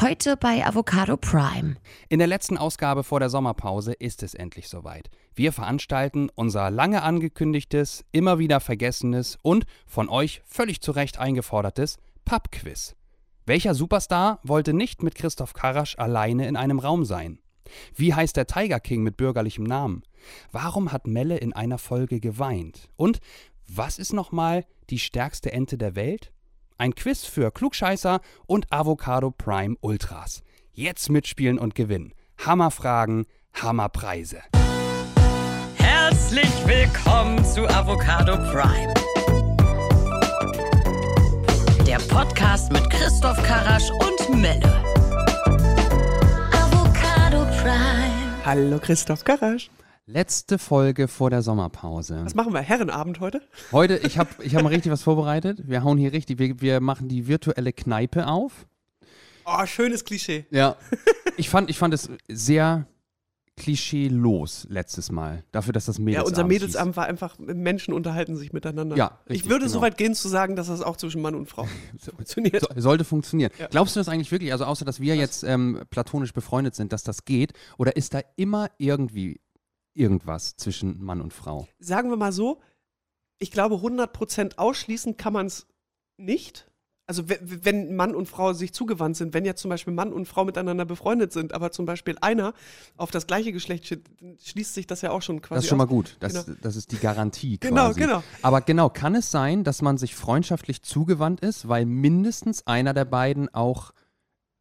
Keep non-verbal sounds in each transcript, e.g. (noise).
Heute bei Avocado Prime. In der letzten Ausgabe vor der Sommerpause ist es endlich soweit. Wir veranstalten unser lange angekündigtes, immer wieder vergessenes und von euch völlig zu Recht eingefordertes Pub-Quiz. Welcher Superstar wollte nicht mit Christoph Karasch alleine in einem Raum sein? Wie heißt der Tiger King mit bürgerlichem Namen? Warum hat Melle in einer Folge geweint? Und was ist nochmal die stärkste Ente der Welt? Ein Quiz für Klugscheißer und Avocado Prime Ultras. Jetzt mitspielen und gewinnen. Hammerfragen, Hammerpreise. Herzlich willkommen zu Avocado Prime. Der Podcast mit Christoph Karasch und Melle. Avocado Prime. Hallo Christoph Karasch. Letzte Folge vor der Sommerpause. Was machen wir? Herrenabend heute? Heute, ich habe ich hab mal (laughs) richtig was vorbereitet. Wir hauen hier richtig, wir, wir machen die virtuelle Kneipe auf. Oh, schönes Klischee. Ja. (laughs) Ich fand, ich fand es sehr klischeelos letztes Mal. Dafür, dass das Ja, Mädelsabend unser hieß. Mädelsabend war einfach, Menschen unterhalten sich miteinander. Ja, richtig, Ich würde so genau. weit gehen zu sagen, dass das auch zwischen Mann und Frau (laughs) funktioniert. So, sollte funktionieren. Ja. Glaubst du das eigentlich wirklich, also außer dass wir jetzt ähm, platonisch befreundet sind, dass das geht? Oder ist da immer irgendwie irgendwas zwischen Mann und Frau? Sagen wir mal so, ich glaube 100% ausschließen kann man es nicht. Also we- wenn Mann und Frau sich zugewandt sind, wenn jetzt zum Beispiel Mann und Frau miteinander befreundet sind, aber zum Beispiel einer auf das gleiche Geschlecht steht, schließt sich das ja auch schon quasi Das ist schon mal gut. Das, Genau. das ist die Garantie Genau, quasi. genau. Aber genau, kann es sein, dass man sich freundschaftlich zugewandt ist, weil mindestens einer der beiden auch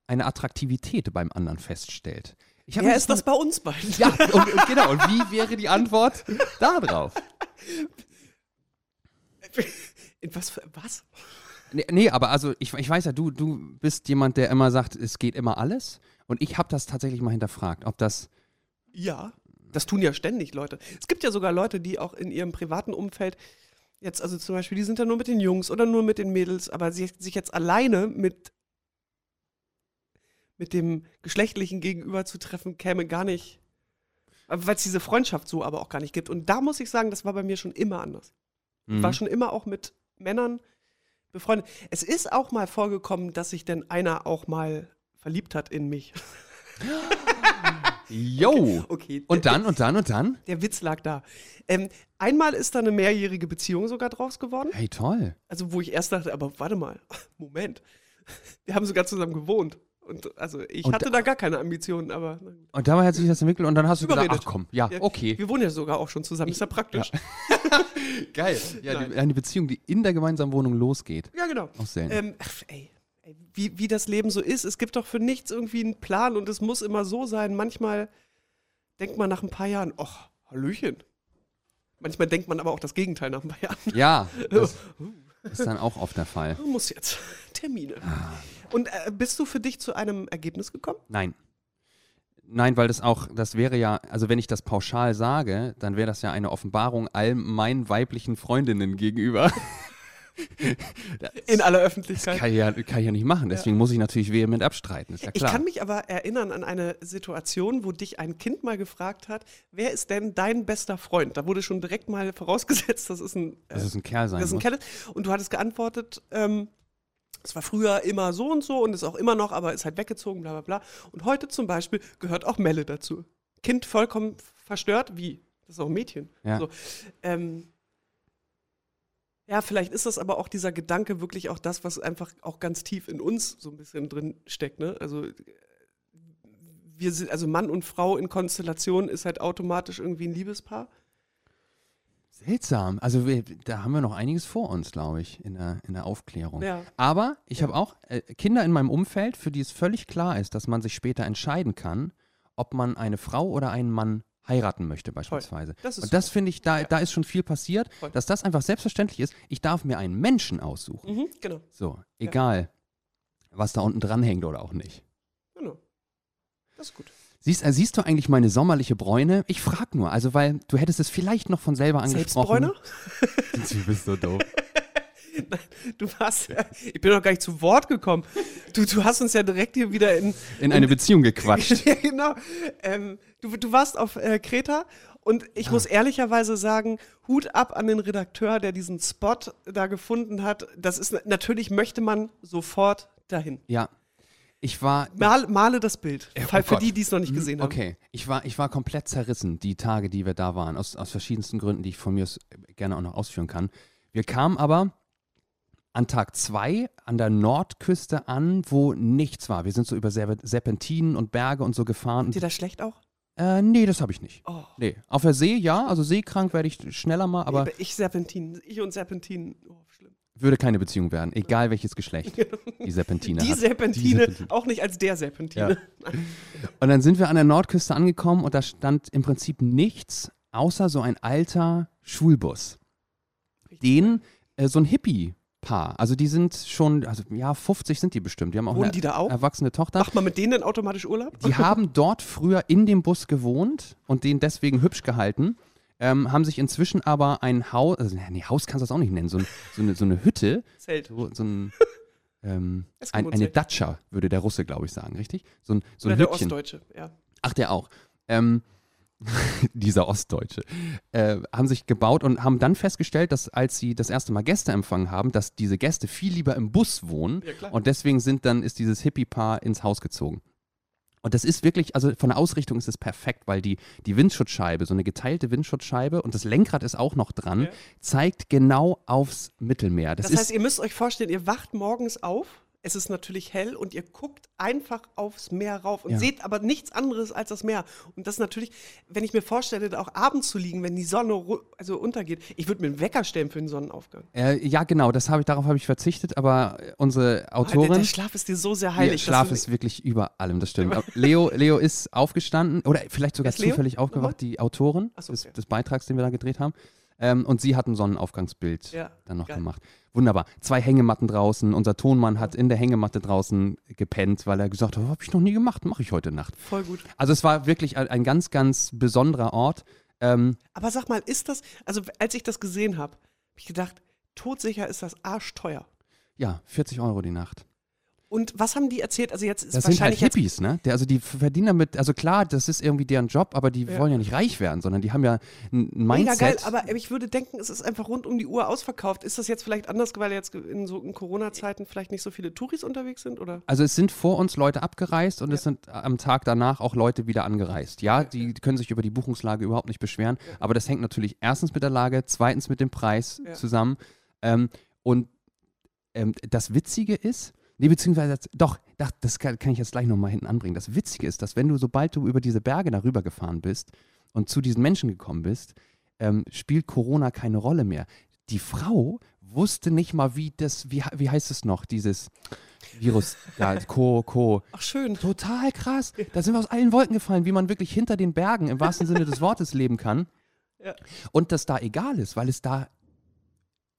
eine Attraktivität beim anderen feststellt? Ja, ist das bei uns beiden? Ja, (laughs) und, und genau. Und wie wäre die Antwort da drauf? In was? Was? Nee, nee, aber also ich, ich weiß ja, du, du bist jemand, der immer sagt, es geht immer alles. Und ich habe das tatsächlich mal hinterfragt, ob das. Ja, das tun ja ständig Leute. Es gibt ja sogar Leute, die auch in ihrem privaten Umfeld jetzt, also zum Beispiel, die sind da nur mit den Jungs oder nur mit den Mädels, aber sie, sich jetzt alleine mit, mit dem geschlechtlichen Gegenüber zu treffen, käme gar nicht, weil es diese Freundschaft so aber auch gar nicht gibt. Und da muss ich sagen, das war bei mir schon immer anders. Ich Mhm. war schon immer auch mit Männern befreundet. Es ist auch mal vorgekommen, dass sich denn einer auch mal verliebt hat in mich. (laughs) Yo! Okay. Und dann, und dann, und dann? Der Witz lag da. Ähm, einmal ist da eine mehrjährige Beziehung sogar draus geworden. Hey, toll. Also, wo ich erst dachte, aber warte mal, (laughs) Moment. Wir haben sogar zusammen gewohnt. Und also ich Und hatte da gar keine Ambitionen, aber. Und dabei hat sich das entwickelt und dann hast du Überredet. gesagt, ach komm, ja, okay. wir wohnen ja sogar auch schon zusammen. Ist ja praktisch. (laughs) Geil. Ja, die, eine Beziehung, die in der gemeinsamen Wohnung losgeht. Ja, genau. Auch selten. Ähm, ach, ey, ey, wie, wie das Leben so ist. Es gibt doch für nichts irgendwie einen Plan und es muss immer so sein. Manchmal denkt man nach ein paar Jahren, ach, Hallöchen. Manchmal denkt man aber auch das Gegenteil nach ein paar Jahren. Ja, (laughs) das ist dann auch oft der Fall. Muss jetzt. Termine. Ah. Und äh, bist du für dich zu einem Ergebnis gekommen? Nein. Nein, weil das auch, das wäre ja, also wenn ich das pauschal sage, dann wäre das ja eine Offenbarung all meinen weiblichen Freundinnen gegenüber. In aller Das Öffentlichkeit. kann ich, ja, kann ich ja nicht machen, deswegen muss ich natürlich vehement abstreiten, ist ja Ich klar. kann mich aber erinnern an eine Situation, wo dich ein Kind mal gefragt hat, wer ist denn dein bester Freund? Da wurde schon direkt mal vorausgesetzt, das ist ein, äh, dass es ein Kerl sein das ist ein muss. Kerl. ist. Und du hattest geantwortet, ähm, es war früher immer so und so und ist auch immer noch, aber ist halt weggezogen, bla bla bla. Und heute zum Beispiel gehört auch Melle dazu. Kind vollkommen verstört, wie? Das ist auch ein Mädchen. Ja. So, ähm, ja, vielleicht ist das aber auch dieser Gedanke wirklich auch das, was einfach auch ganz tief in uns so ein bisschen drin steckt. Ne? Also wir sind, also Mann und Frau in Konstellation ist halt automatisch irgendwie ein Liebespaar. Seltsam. Also wir, da haben wir noch einiges vor uns, glaube ich, in der, in der Aufklärung. Ja. Aber ich Ja. habe auch äh, Kinder in meinem Umfeld, für die es völlig klar ist, dass man sich später entscheiden kann, ob man eine Frau oder einen Mann heiraten möchte beispielsweise. Das Und das finde ich, da, Ja. da ist schon viel passiert, Voll. dass das einfach selbstverständlich ist. Ich darf mir einen Menschen aussuchen. Mhm, genau, So, egal, was da unten dran hängt oder auch nicht. genau. Das ist gut. Siehst, äh, siehst du eigentlich meine sommerliche Bräune? Ich frag nur, also weil du hättest es vielleicht noch von selber angesprochen. Selbstbräuner? (laughs) Du bist so doof. (laughs) Du warst, ja- ich bin noch gar nicht zu Wort gekommen. Du, du hast uns ja direkt hier wieder in. In eine Beziehung (laughs) gequatscht. ja, genau. Ähm, du, du warst auf äh, Kreta und ich muss ehrlicherweise sagen, Hut ab an den Redakteur, der diesen Spot da gefunden hat. Das ist natürlich möchte man sofort dahin. Ja. Ich war. Mal, male das Bild. Ja, oh für Gott. die, die es noch nicht gesehen haben. Okay, ich war, ich war komplett zerrissen, die Tage, die wir da waren, aus, aus verschiedensten Gründen, die ich von mir aus gerne auch noch ausführen kann. Wir kamen aber an Tag zwei an der Nordküste an, wo nichts war. Wir sind so über Serpe- Serpentinen und Berge und so gefahren. Ist dir das schlecht auch? Äh, nee, das habe ich nicht. Oh. Nee, auf der See ja, also seekrank werde ich schneller mal, aber Nee, ich Serpentin. Ich und Serpentin. Oh, schlimm. Würde keine Beziehung werden, egal welches Geschlecht die Serpentine Die hat. Serpentine, Die Serpentine. auch nicht als der Serpentine. Und dann sind wir an der Nordküste angekommen und da stand im Prinzip nichts, außer so ein alter Schulbus. Den, äh, so ein Hippie-Paar. Also die sind schon, also ja, 50 sind die bestimmt. Die haben auch Wohnen eine die da auch? erwachsene Tochter. Macht man mit denen dann automatisch Urlaub? Die haben dort früher in dem Bus gewohnt und den deswegen hübsch gehalten. Ähm, haben sich inzwischen aber ein Haus, also nee, Haus kannst du das auch nicht nennen, so, ein, so, eine, so eine Hütte, Zelt. so, so ein, (laughs) ähm, ein, eine Datscha, würde der Russe, glaube ich, sagen, richtig? So ein, so Oder ein der Hüttchen. Ostdeutsche, ja. Ach, der auch. Ähm, (laughs) dieser Ostdeutsche. Äh, haben sich gebaut und haben dann festgestellt, dass als sie das erste Mal Gäste empfangen haben, dass diese Gäste viel lieber im Bus wohnen. Ja. Und deswegen sind dann, ist dieses Hippie-Paar ins Haus gezogen. Und das ist wirklich, also von der Ausrichtung ist es perfekt, weil die, die Windschutzscheibe, so eine geteilte Windschutzscheibe und das Lenkrad ist auch noch dran, Ja. zeigt genau aufs Mittelmeer. Das, Das, heißt, ihr müsst euch vorstellen, ihr wacht morgens auf, es ist natürlich hell und ihr guckt einfach aufs Meer rauf und Ja. seht aber nichts anderes als das Meer. Und das natürlich, wenn ich mir vorstelle, da auch abends zu liegen, wenn die Sonne also untergeht, ich würde mir einen Wecker stellen für den Sonnenaufgang. äh, ja, genau, das habe ich, darauf habe ich verzichtet, aber unsere Oh, der, Autorin. der Schlaf ist dir so sehr heilig. Ja, Schlaf ist wirklich über allem, das stimmt. Leo, Leo ist aufgestanden oder vielleicht sogar ist zufällig aufgewacht, die Autorin so, des, okay. des Beitrags, den wir da gedreht haben. Ähm, und sie hat ein Sonnenaufgangsbild Ja, dann noch geil. gemacht. Wunderbar. Zwei Hängematten draußen. Unser Tonmann hat in der Hängematte draußen gepennt, weil er gesagt hat, habe ich noch nie gemacht, mache ich heute Nacht. Voll gut. Also es war wirklich ein, ein ganz, ganz besonderer Ort. Ähm, Aber sag mal, ist das, also als ich das gesehen habe, habe ich gedacht, todsicher ist das arschteuer. ja, 40 Euro die Nacht. Und was haben die erzählt? Also jetzt ist Das sind halt wahrscheinlich Hippies, ne? Der, also die verdienen damit, also klar, das ist irgendwie deren Job, aber die Ja. wollen ja nicht reich werden, sondern die haben ja ein ein Mega Mindset. geil, aber ich würde denken, es ist einfach rund um die Uhr ausverkauft. Ist das jetzt vielleicht anders, weil jetzt in so Corona-Zeiten vielleicht nicht so viele Touris unterwegs sind? Oder? Also es sind vor uns Leute abgereist und es sind am Tag danach auch Leute wieder angereist. Ja, die können sich über die Buchungslage überhaupt nicht beschweren, aber das hängt natürlich erstens mit der Lage, zweitens mit dem Preis Ja. zusammen. Ähm, und ähm, das Witzige ist, nee, beziehungsweise, doch, das, das kann, kann ich jetzt gleich nochmal hinten anbringen. Das Witzige ist, dass wenn du, sobald du über diese Berge darüber gefahren bist und zu diesen Menschen gekommen bist, ähm, spielt Corona keine Rolle mehr. Die Frau wusste nicht mal, wie das, wie, wie heißt es noch, dieses Virus, ja, Co, Co. Ach, schön. Total krass. Da sind wir aus allen Wolken gefallen, wie man wirklich hinter den Bergen im wahrsten Sinne des Wortes leben kann. Ja. Und das da egal ist, weil es da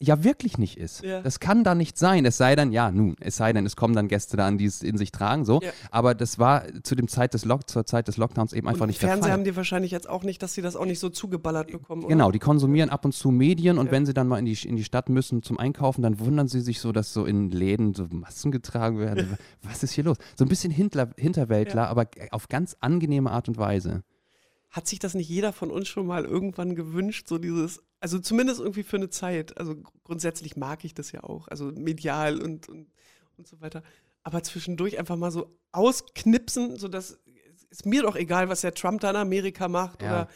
ja wirklich nicht ist. Ja. Das kann da nicht sein. Es sei denn, ja, nun, es sei denn, es kommen dann Gäste da an, die es in sich tragen, so. Ja. Aber das war zu dem Zeit des Lock zur Zeit des Lockdowns eben einfach und nicht Fernseher der haben Fall. die wahrscheinlich jetzt auch nicht, dass sie das auch nicht so zugeballert bekommen. oder? Genau, die konsumieren ab und zu Medien und Ja. wenn sie dann mal in die, in die Stadt müssen zum Einkaufen, dann wundern sie sich so, dass so in Läden so Masken getragen werden. (laughs) Was ist hier los? So ein bisschen Hintler, Hinterwäldler, aber auf ganz angenehme Art und Weise. Hat sich das nicht jeder von uns schon mal irgendwann gewünscht, so dieses, also zumindest irgendwie für eine Zeit. Also gr- grundsätzlich mag ich das ja auch, also medial und, und, und so weiter. Aber zwischendurch einfach mal so ausknipsen, sodass ist mir doch egal, was der Trump da in Amerika macht Ja. oder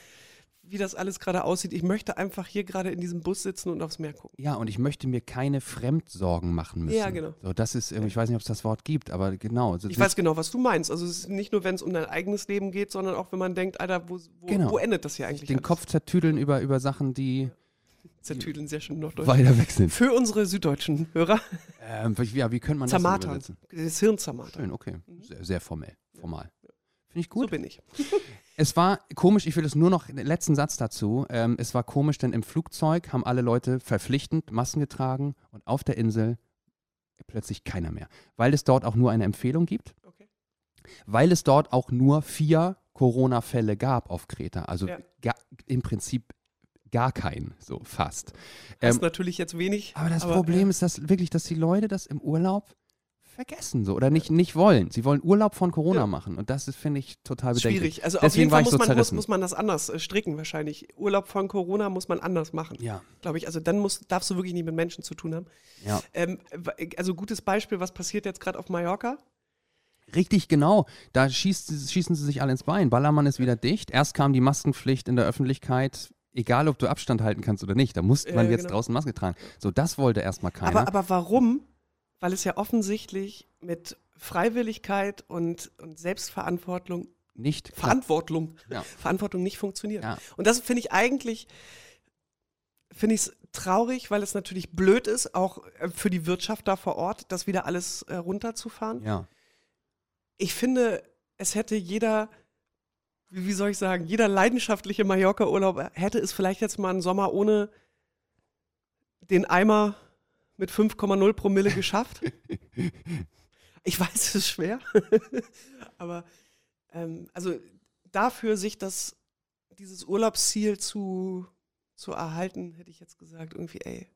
wie das alles gerade aussieht. Ich möchte einfach hier gerade in diesem Bus sitzen und aufs Meer gucken. Ja, und ich möchte mir keine Fremdsorgen machen müssen. Ja, genau. So, das ist ich weiß nicht, ob es das Wort gibt, aber genau. so Ich das- weiß genau, was du meinst. Also es ist nicht nur, wenn es um dein eigenes Leben geht, sondern auch, wenn man denkt, Alter, wo, wo, Genau. wo endet das hier eigentlich? den alles? Kopf zertüdeln über, über Sachen, die zertüdeln, sehr schön norddeutsch. weiter weg sind. Für unsere süddeutschen Hörer, Ähm, ja, wie könnte man das denn zermatern. übersetzen? Das Hirn zermatern. Schön, okay. Sehr, sehr formell. Formal. Finde ich So gut. bin ich. (laughs) Es war komisch, ich will es nur noch, den letzten Satz dazu. Ähm, es war komisch, denn im Flugzeug haben alle Leute verpflichtend Masken getragen und auf der Insel plötzlich keiner mehr. Weil es dort auch nur eine Empfehlung gibt, Okay. weil es dort auch nur vier Corona-Fälle gab auf Kreta. Also Ja. im Prinzip gar keinen, so fast. Das ist Ähm, natürlich jetzt wenig. aber das Problem ist dass wirklich, dass die Leute das im Urlaub vergessen so oder nicht, nicht wollen. Sie wollen Urlaub von Corona Ja. machen und das ist, finde ich, total bedenklich. schwierig. Also auf Deswegen jeden war Fall muss, so man, muss, zerrissen. muss man das anders äh, stricken wahrscheinlich. Urlaub von Corona muss man anders machen, Ja, glaube ich. Also dann musst, darfst du wirklich nicht mit Menschen zu tun haben. ja. Ähm, also gutes Beispiel, was passiert jetzt gerade auf Mallorca? Richtig, genau. Da schießt, schießen sie sich alle ins Bein. Ballermann ist wieder dicht. Erst kam die Maskenpflicht in der Öffentlichkeit. Egal, ob du Abstand halten kannst oder nicht, da muss man Ja, jetzt genau. draußen Maske tragen. So, das wollte erstmal keiner. Aber, aber warum? Weil es ja offensichtlich mit Freiwilligkeit und, und Selbstverantwortung nicht. Verantwortung, Ja. Verantwortung nicht funktioniert. Ja. Und das finde ich eigentlich, finde ich es traurig, weil es natürlich blöd ist, auch äh, für die Wirtschaft da vor Ort, das wieder alles äh, runterzufahren. Ja. Ich finde, es hätte jeder, wie wie soll ich sagen, jeder leidenschaftliche Mallorca-Urlaub hätte es vielleicht jetzt mal einen Sommer ohne den Eimer mit 5,0 Promille geschafft. (laughs) ich weiß, es ist schwer, (laughs) aber ähm, also dafür sich das, dieses Urlaubsziel zu, zu erhalten, hätte ich jetzt gesagt, irgendwie, ey,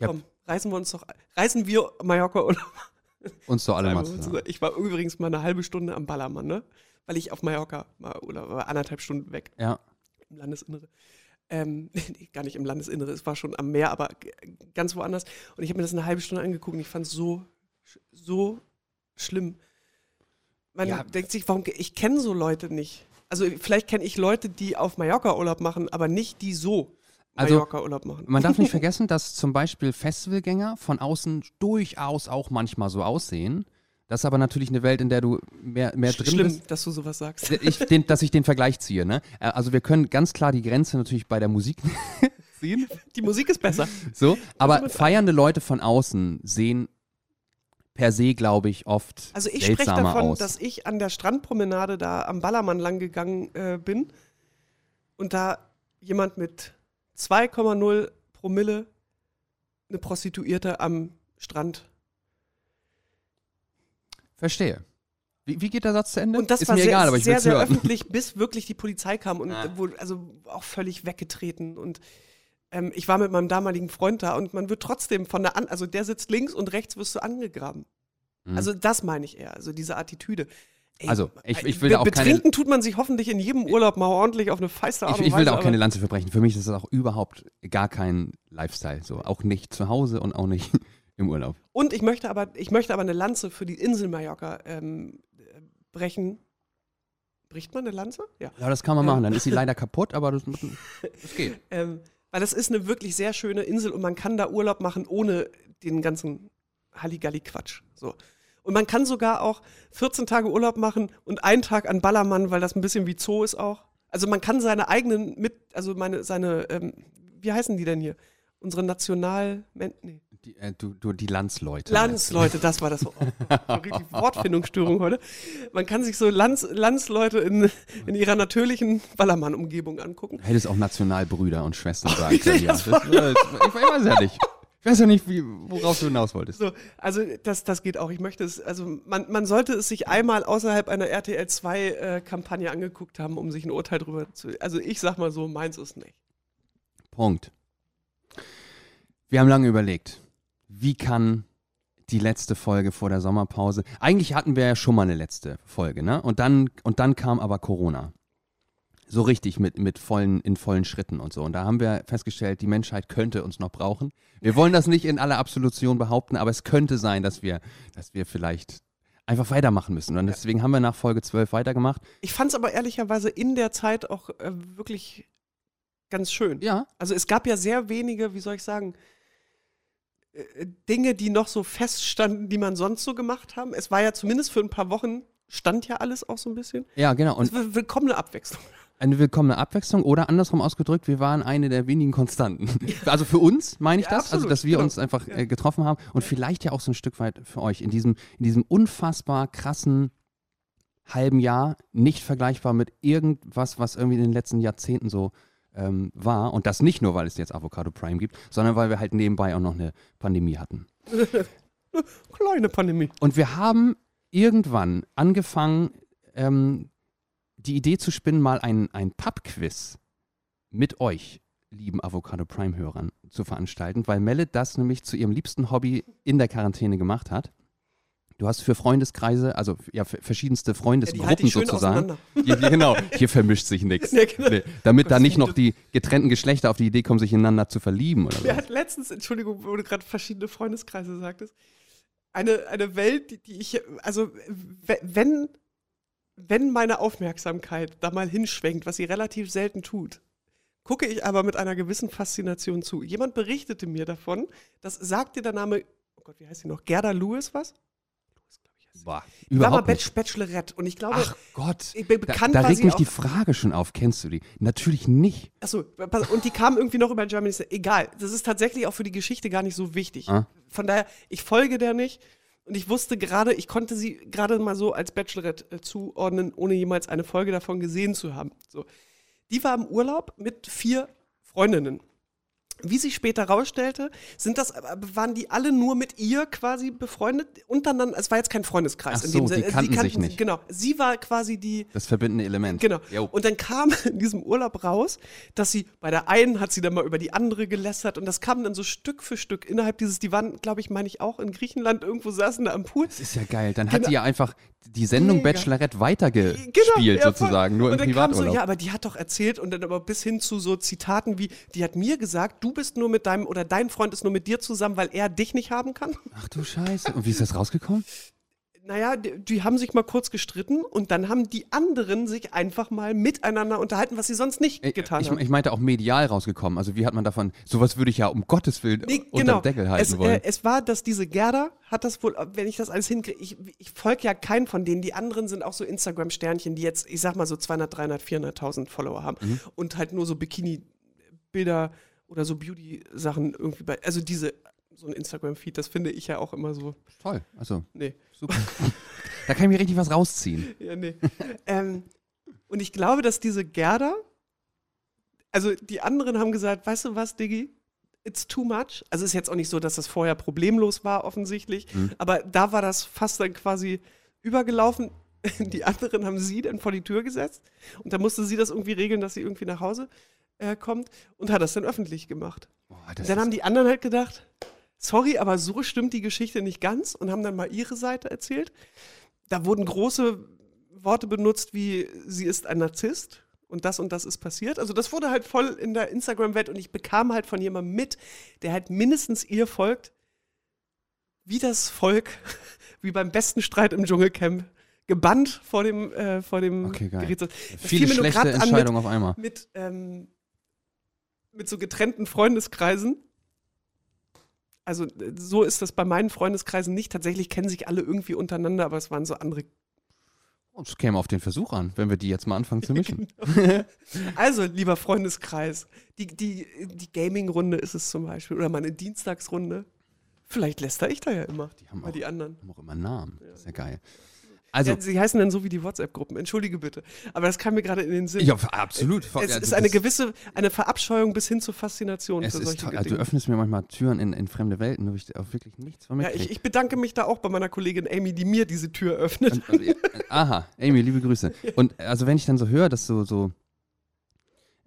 komm, reisen wir uns doch, reisen wir Mallorca-Urlaub (laughs) Uns doch alle mal zusammen. zu- Ich war übrigens mal eine halbe Stunde am Ballermann, ne? Weil ich auf Mallorca mal oder war anderthalb Stunden weg Ja. im Landesinnere. Ähm, (laughs) gar nicht im Landesinnere, es war schon am Meer, aber ganz woanders. Und ich habe mir das eine halbe Stunde angeguckt und ich fand es so, so schlimm. Man Ja. denkt sich, warum, ich kenne so Leute nicht. Also vielleicht kenne ich Leute, die auf Mallorca Urlaub machen, aber nicht die so Also, Mallorca Urlaub machen. Man darf nicht (laughs) vergessen, dass zum Beispiel Festivalgänger von außen durchaus auch manchmal so aussehen. Das ist aber natürlich eine Welt, in der du mehr, mehr drin Schlimm, bist. dass du sowas sagst. Ich, den, dass ich den Vergleich ziehe. Ne? Äh, Also wir können ganz klar die Grenze natürlich bei der Musik (laughs) ziehen. Die Musik ist besser. So, aber mit- feiernde Leute von außen sehen per se, glaube ich, oft Also ich spreche davon, aus. dass ich an der Strandpromenade da am Ballermann lang gegangen äh, bin und da jemand mit 2,0 Promille eine Prostituierte am Strand. Verstehe. Wie, wie geht der Satz zu Ende? Und das ist war mir sehr, egal, aber ich sehr, sehr hören. öffentlich, (laughs) bis wirklich die Polizei kam und Ja. wurde also auch völlig weggetreten. Und ähm, ich war mit meinem damaligen Freund da und man wird trotzdem von der an, also der sitzt links und rechts wirst du angegraben. Mhm. Also das meine ich eher, also diese Attitüde. Ey, Also, ich- ich will auch keine- Betrinken tut man sich hoffentlich in jedem Urlaub mal ordentlich auf eine feiste Art Ich, und ich will da auch keine Lanze verbrechen. Für mich ist das auch überhaupt gar kein Lifestyle. So. Auch nicht zu Hause und auch nicht im Urlaub. Und ich möchte aber, ich möchte aber eine Lanze für die Insel Mallorca ähm, äh, brechen. Bricht man eine Lanze? Ja. Ja, das kann man machen. Dann ist sie leider kaputt, aber das, (laughs) das geht. Ähm, weil das ist eine wirklich sehr schöne Insel und man kann da Urlaub machen ohne den ganzen Halligalli-Quatsch. So. Und man kann sogar auch 14 Tage Urlaub machen und einen Tag an Ballermann, weil das ein bisschen wie Zoo ist auch. Also man kann seine eigenen mit, also meine, seine, ähm, wie heißen die denn hier? Unsere National, nee, Die, äh, du, du, die Landsleute. Landsleute, das war das. Oh, (laughs) richtig Wortfindungsstörung heute. Man kann sich so Lands, Landsleute in, in ihrer natürlichen Ballermann-Umgebung angucken. Du hättest auch Nationalbrüder und Schwestern (laughs) sagen nee, können. Ja. äh, ich weiß ja nicht. Ich weiß ja nicht, wie, worauf du hinaus wolltest. So, also das, das geht auch. Ich möchte es, also man, man sollte es sich einmal außerhalb einer RTL 2 äh, angeguckt haben, um sich ein Urteil drüber zu. Also ich sag mal so, meins ist nicht. Punkt. Wir haben lange überlegt, wie kann die letzte Folge vor der Sommerpause. Eigentlich hatten wir ja schon mal eine letzte Folge, ne? Und dann, und dann kam aber Corona. So richtig mit, mit vollen, in vollen Schritten und so. Und da haben wir festgestellt, die Menschheit könnte uns noch brauchen. Wir wollen das nicht in aller Absolution behaupten, aber es könnte sein, dass wir, dass wir vielleicht einfach weitermachen müssen. Und deswegen haben wir nach Folge 12 weitergemacht. Ich fand es aber ehrlicherweise in der Zeit auch äh, wirklich ganz schön. Ja, Also es gab ja sehr wenige, wie soll ich sagen, Dinge, die noch so feststanden, die man sonst so gemacht haben. Es war ja zumindest für ein paar Wochen, stand ja alles auch so ein bisschen. ja, genau. Und war willkommene Abwechslung. Eine willkommene Abwechslung oder andersrum ausgedrückt, wir waren eine der wenigen Konstanten. Also für uns meine ich Ja, das, also absolut, dass wir genau. uns einfach äh, getroffen haben und vielleicht ja auch so ein Stück weit für euch in diesem, in diesem unfassbar krassen halben Jahr, nicht vergleichbar mit irgendwas, was irgendwie in den letzten Jahrzehnten so ähm, war. Und das nicht nur, weil es jetzt Avocado Prime gibt, sondern weil wir halt nebenbei auch noch eine Pandemie hatten. (laughs) Kleine Pandemie. Und wir haben irgendwann angefangen, ähm, die Idee zu spinnen, mal ein, ein Pub-Quiz mit euch, lieben Avocado Prime-Hörern, zu veranstalten, weil Melle das nämlich zu ihrem liebsten Hobby in der Quarantäne gemacht hat. Du hast für Freundeskreise, also ja, für verschiedenste Ja, Freundesgruppen ich schön sozusagen. Hier, genau, hier vermischt sich nichts. (laughs) Ja, genau. Nee, damit da nicht noch die getrennten Geschlechter auf die Idee kommen, sich ineinander zu verlieben oder so. Wer hat letztens, Entschuldigung, wo du gerade verschiedene Freundeskreise sagtest, eine, eine Welt, die, die ich, also we- wenn, wenn meine Aufmerksamkeit da mal hinschwenkt, was sie relativ selten tut, gucke ich aber mit einer gewissen Faszination zu. Jemand berichtete mir davon, das sagt dir der Name, oh Gott, wie heißt sie noch? Gerda Lewis was? Glaube ich, war mal überhaupt nicht. Bachelorette und ich glaube, Ach Gott. ich bin Da, bekannt da war regt mich die Frage schon auf. Kennst du die? Natürlich nicht. Achso, und die kam irgendwie noch über Germany's Next. Egal, das ist tatsächlich auch für die Geschichte gar nicht so wichtig. Ah. Von daher, ich folge der nicht. Und ich wusste gerade, ich konnte sie gerade mal so als Bachelorette äh, zuordnen, ohne jemals eine Folge davon gesehen zu haben. So. Die war im Urlaub mit vier Freundinnen. Wie sich später rausstellte, sind das, aber waren die alle nur mit ihr quasi befreundet? Untereinander, es war jetzt kein Freundeskreis. Ach in so, dem die Sinne. kannten sich nicht. Genau, sie war quasi die, Das verbindende Element. Genau. Jo. Und dann kam (laughs) in diesem Urlaub raus, dass sie bei der einen hat sie dann mal über die andere gelästert und das kam dann so Stück für Stück innerhalb dieses, die waren, glaube ich, meine ich auch in Griechenland irgendwo saßen da am Pool. Das ist ja geil. Dann hat Genau. die ja einfach die Sendung Mega. Bachelorette weitergespielt, Genau, ja, sozusagen, nur und im kam so, Privaturlaub. ja, aber die hat doch erzählt und dann aber bis hin zu so Zitaten wie, die hat mir gesagt, du bist nur mit deinem oder dein Freund ist nur mit dir zusammen, weil er dich nicht haben kann. Ach du Scheiße. Und wie ist das rausgekommen? Naja, die, die haben sich mal kurz gestritten und dann haben die anderen sich einfach mal miteinander unterhalten, was sie sonst nicht Äh, getan ich, haben. ich meinte auch medial rausgekommen. Also wie hat man davon, sowas würde ich ja um Gottes Willen Nee, unter genau. Deckel halten es, wollen. Äh, es war, dass diese Gerda hat das wohl, wenn ich das alles hinkriege, ich, ich folge ja keinen von denen. Die anderen sind auch so Instagram-Sternchen, die jetzt, ich sag mal so 200, 300, 400.000 Follower haben Mhm. und halt nur so Bikini-Bilder oder so Beauty-Sachen irgendwie bei, also diese, so ein Instagram-Feed, das finde ich ja auch immer so, Toll. Also nee, super. da kann ich mir richtig was rausziehen. (laughs) ja, nee. ähm, und ich glaube, dass diese Gerda, also die anderen haben gesagt, weißt du was, Diggi? It's too much. Also ist jetzt auch nicht so, dass das vorher problemlos war, offensichtlich. Mhm. Aber da war das fast dann quasi übergelaufen. (laughs) Die anderen haben sie dann vor die Tür gesetzt. Und da musste sie das irgendwie regeln, dass sie irgendwie nach Hause äh, kommt. Und hat das dann öffentlich gemacht. Und dann haben die anderen halt gedacht, sorry, aber so stimmt die Geschichte nicht ganz und haben dann mal ihre Seite erzählt. Da wurden große Worte benutzt wie sie ist ein Narzisst und das und das ist passiert. Also das wurde halt voll in der Instagram-Welt und ich bekam halt von jemandem mit, der halt mindestens ihr folgt, wie das Volk, (laughs) wie beim besten Streit im Dschungelcamp, gebannt vor dem, äh, vor dem Okay. Gerät. Das viele schlechte mit- Entscheidungen auf einmal. mit, ähm, mit so getrennten Freundeskreisen. Also äh, so ist das bei meinen Freundeskreisen nicht. Tatsächlich kennen sich alle irgendwie untereinander, aber es waren so andere. Oh, Es käme auf den Versuch an, wenn wir die jetzt mal anfangen zu (laughs) mischen. Also, lieber Freundeskreis, die, die, die Gaming-Runde ist es zum Beispiel oder meine Dienstagsrunde. Vielleicht läster ich da ja immer, Die haben auch, die anderen. haben auch immer Namen. Das ist ja geil. Also, ja, sie heißen dann so wie die WhatsApp-Gruppen. Entschuldige bitte. Aber das kam mir gerade in den Sinn. ja, absolut. es Ja, ist also eine gewisse, eine Verabscheuung bis hin zur Faszination Es für ist solche toll. Dinge. Also, du öffnest mir manchmal Türen in, in fremde Welten, wo ich auch wirklich nichts von Ja, mitkriege. ich, ich bedanke mich da auch bei meiner Kollegin Amy, die mir diese Tür öffnet. Und, und, ja, aha, Amy, liebe Grüße. (laughs) Und also wenn ich dann so höre, dass so, so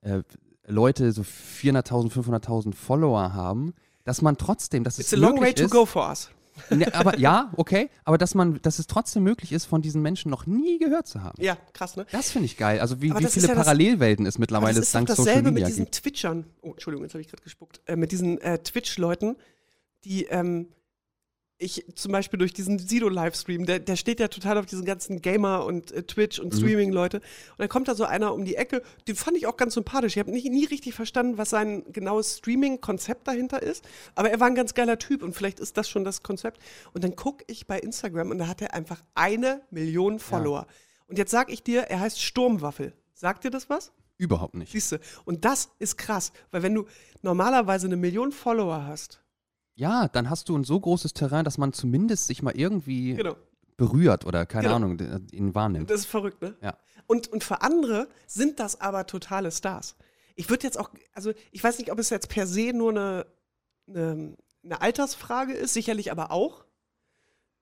äh, Leute so 400.000, 500.000 Follower haben, dass man trotzdem, dass It's es a long way to ist, go for us. Ne, aber ja, okay, aber dass man, dass es trotzdem möglich ist, von diesen Menschen noch nie gehört zu haben. Ja, krass, ne? Das finde ich geil. Also wie, Aber wie das viele ja das- Parallelwelten es Aber mittlerweile das ist dank Social dasselbe mit Media diesen gibt. Twitchern. Oh, Entschuldigung, jetzt habe ich gerade gespuckt. Äh, mit diesen äh, Twitch-Leuten, die ähm, ich zum Beispiel durch diesen Sido-Livestream, der, der steht ja total auf diesen ganzen Gamer und äh, Twitch und Mhm. Streaming-Leute. Und dann kommt da so einer um die Ecke, den fand ich auch ganz sympathisch. Ich habe nicht, nie richtig verstanden, was sein genaues Streaming-Konzept dahinter ist. Aber er war ein ganz geiler Typ und vielleicht ist das schon das Konzept. Und dann gucke ich bei Instagram und da hat er einfach eine Million Follower. Und jetzt sag ich dir, er heißt Sturmwaffel. Sagt dir das was? Überhaupt nicht. Siehst du? Und das ist krass, weil wenn du normalerweise eine Million Follower hast, Ja, dann hast du ein so großes Terrain, dass man zumindest sich mal irgendwie genau, berührt oder keine Genau. Ahnung, d- ihn wahrnimmt. das ist verrückt, ne? Ja. Und, und für andere sind das aber totale Stars. Ich würde jetzt auch, also ich weiß nicht, ob es jetzt per se nur eine, eine, eine Altersfrage ist, sicherlich aber auch.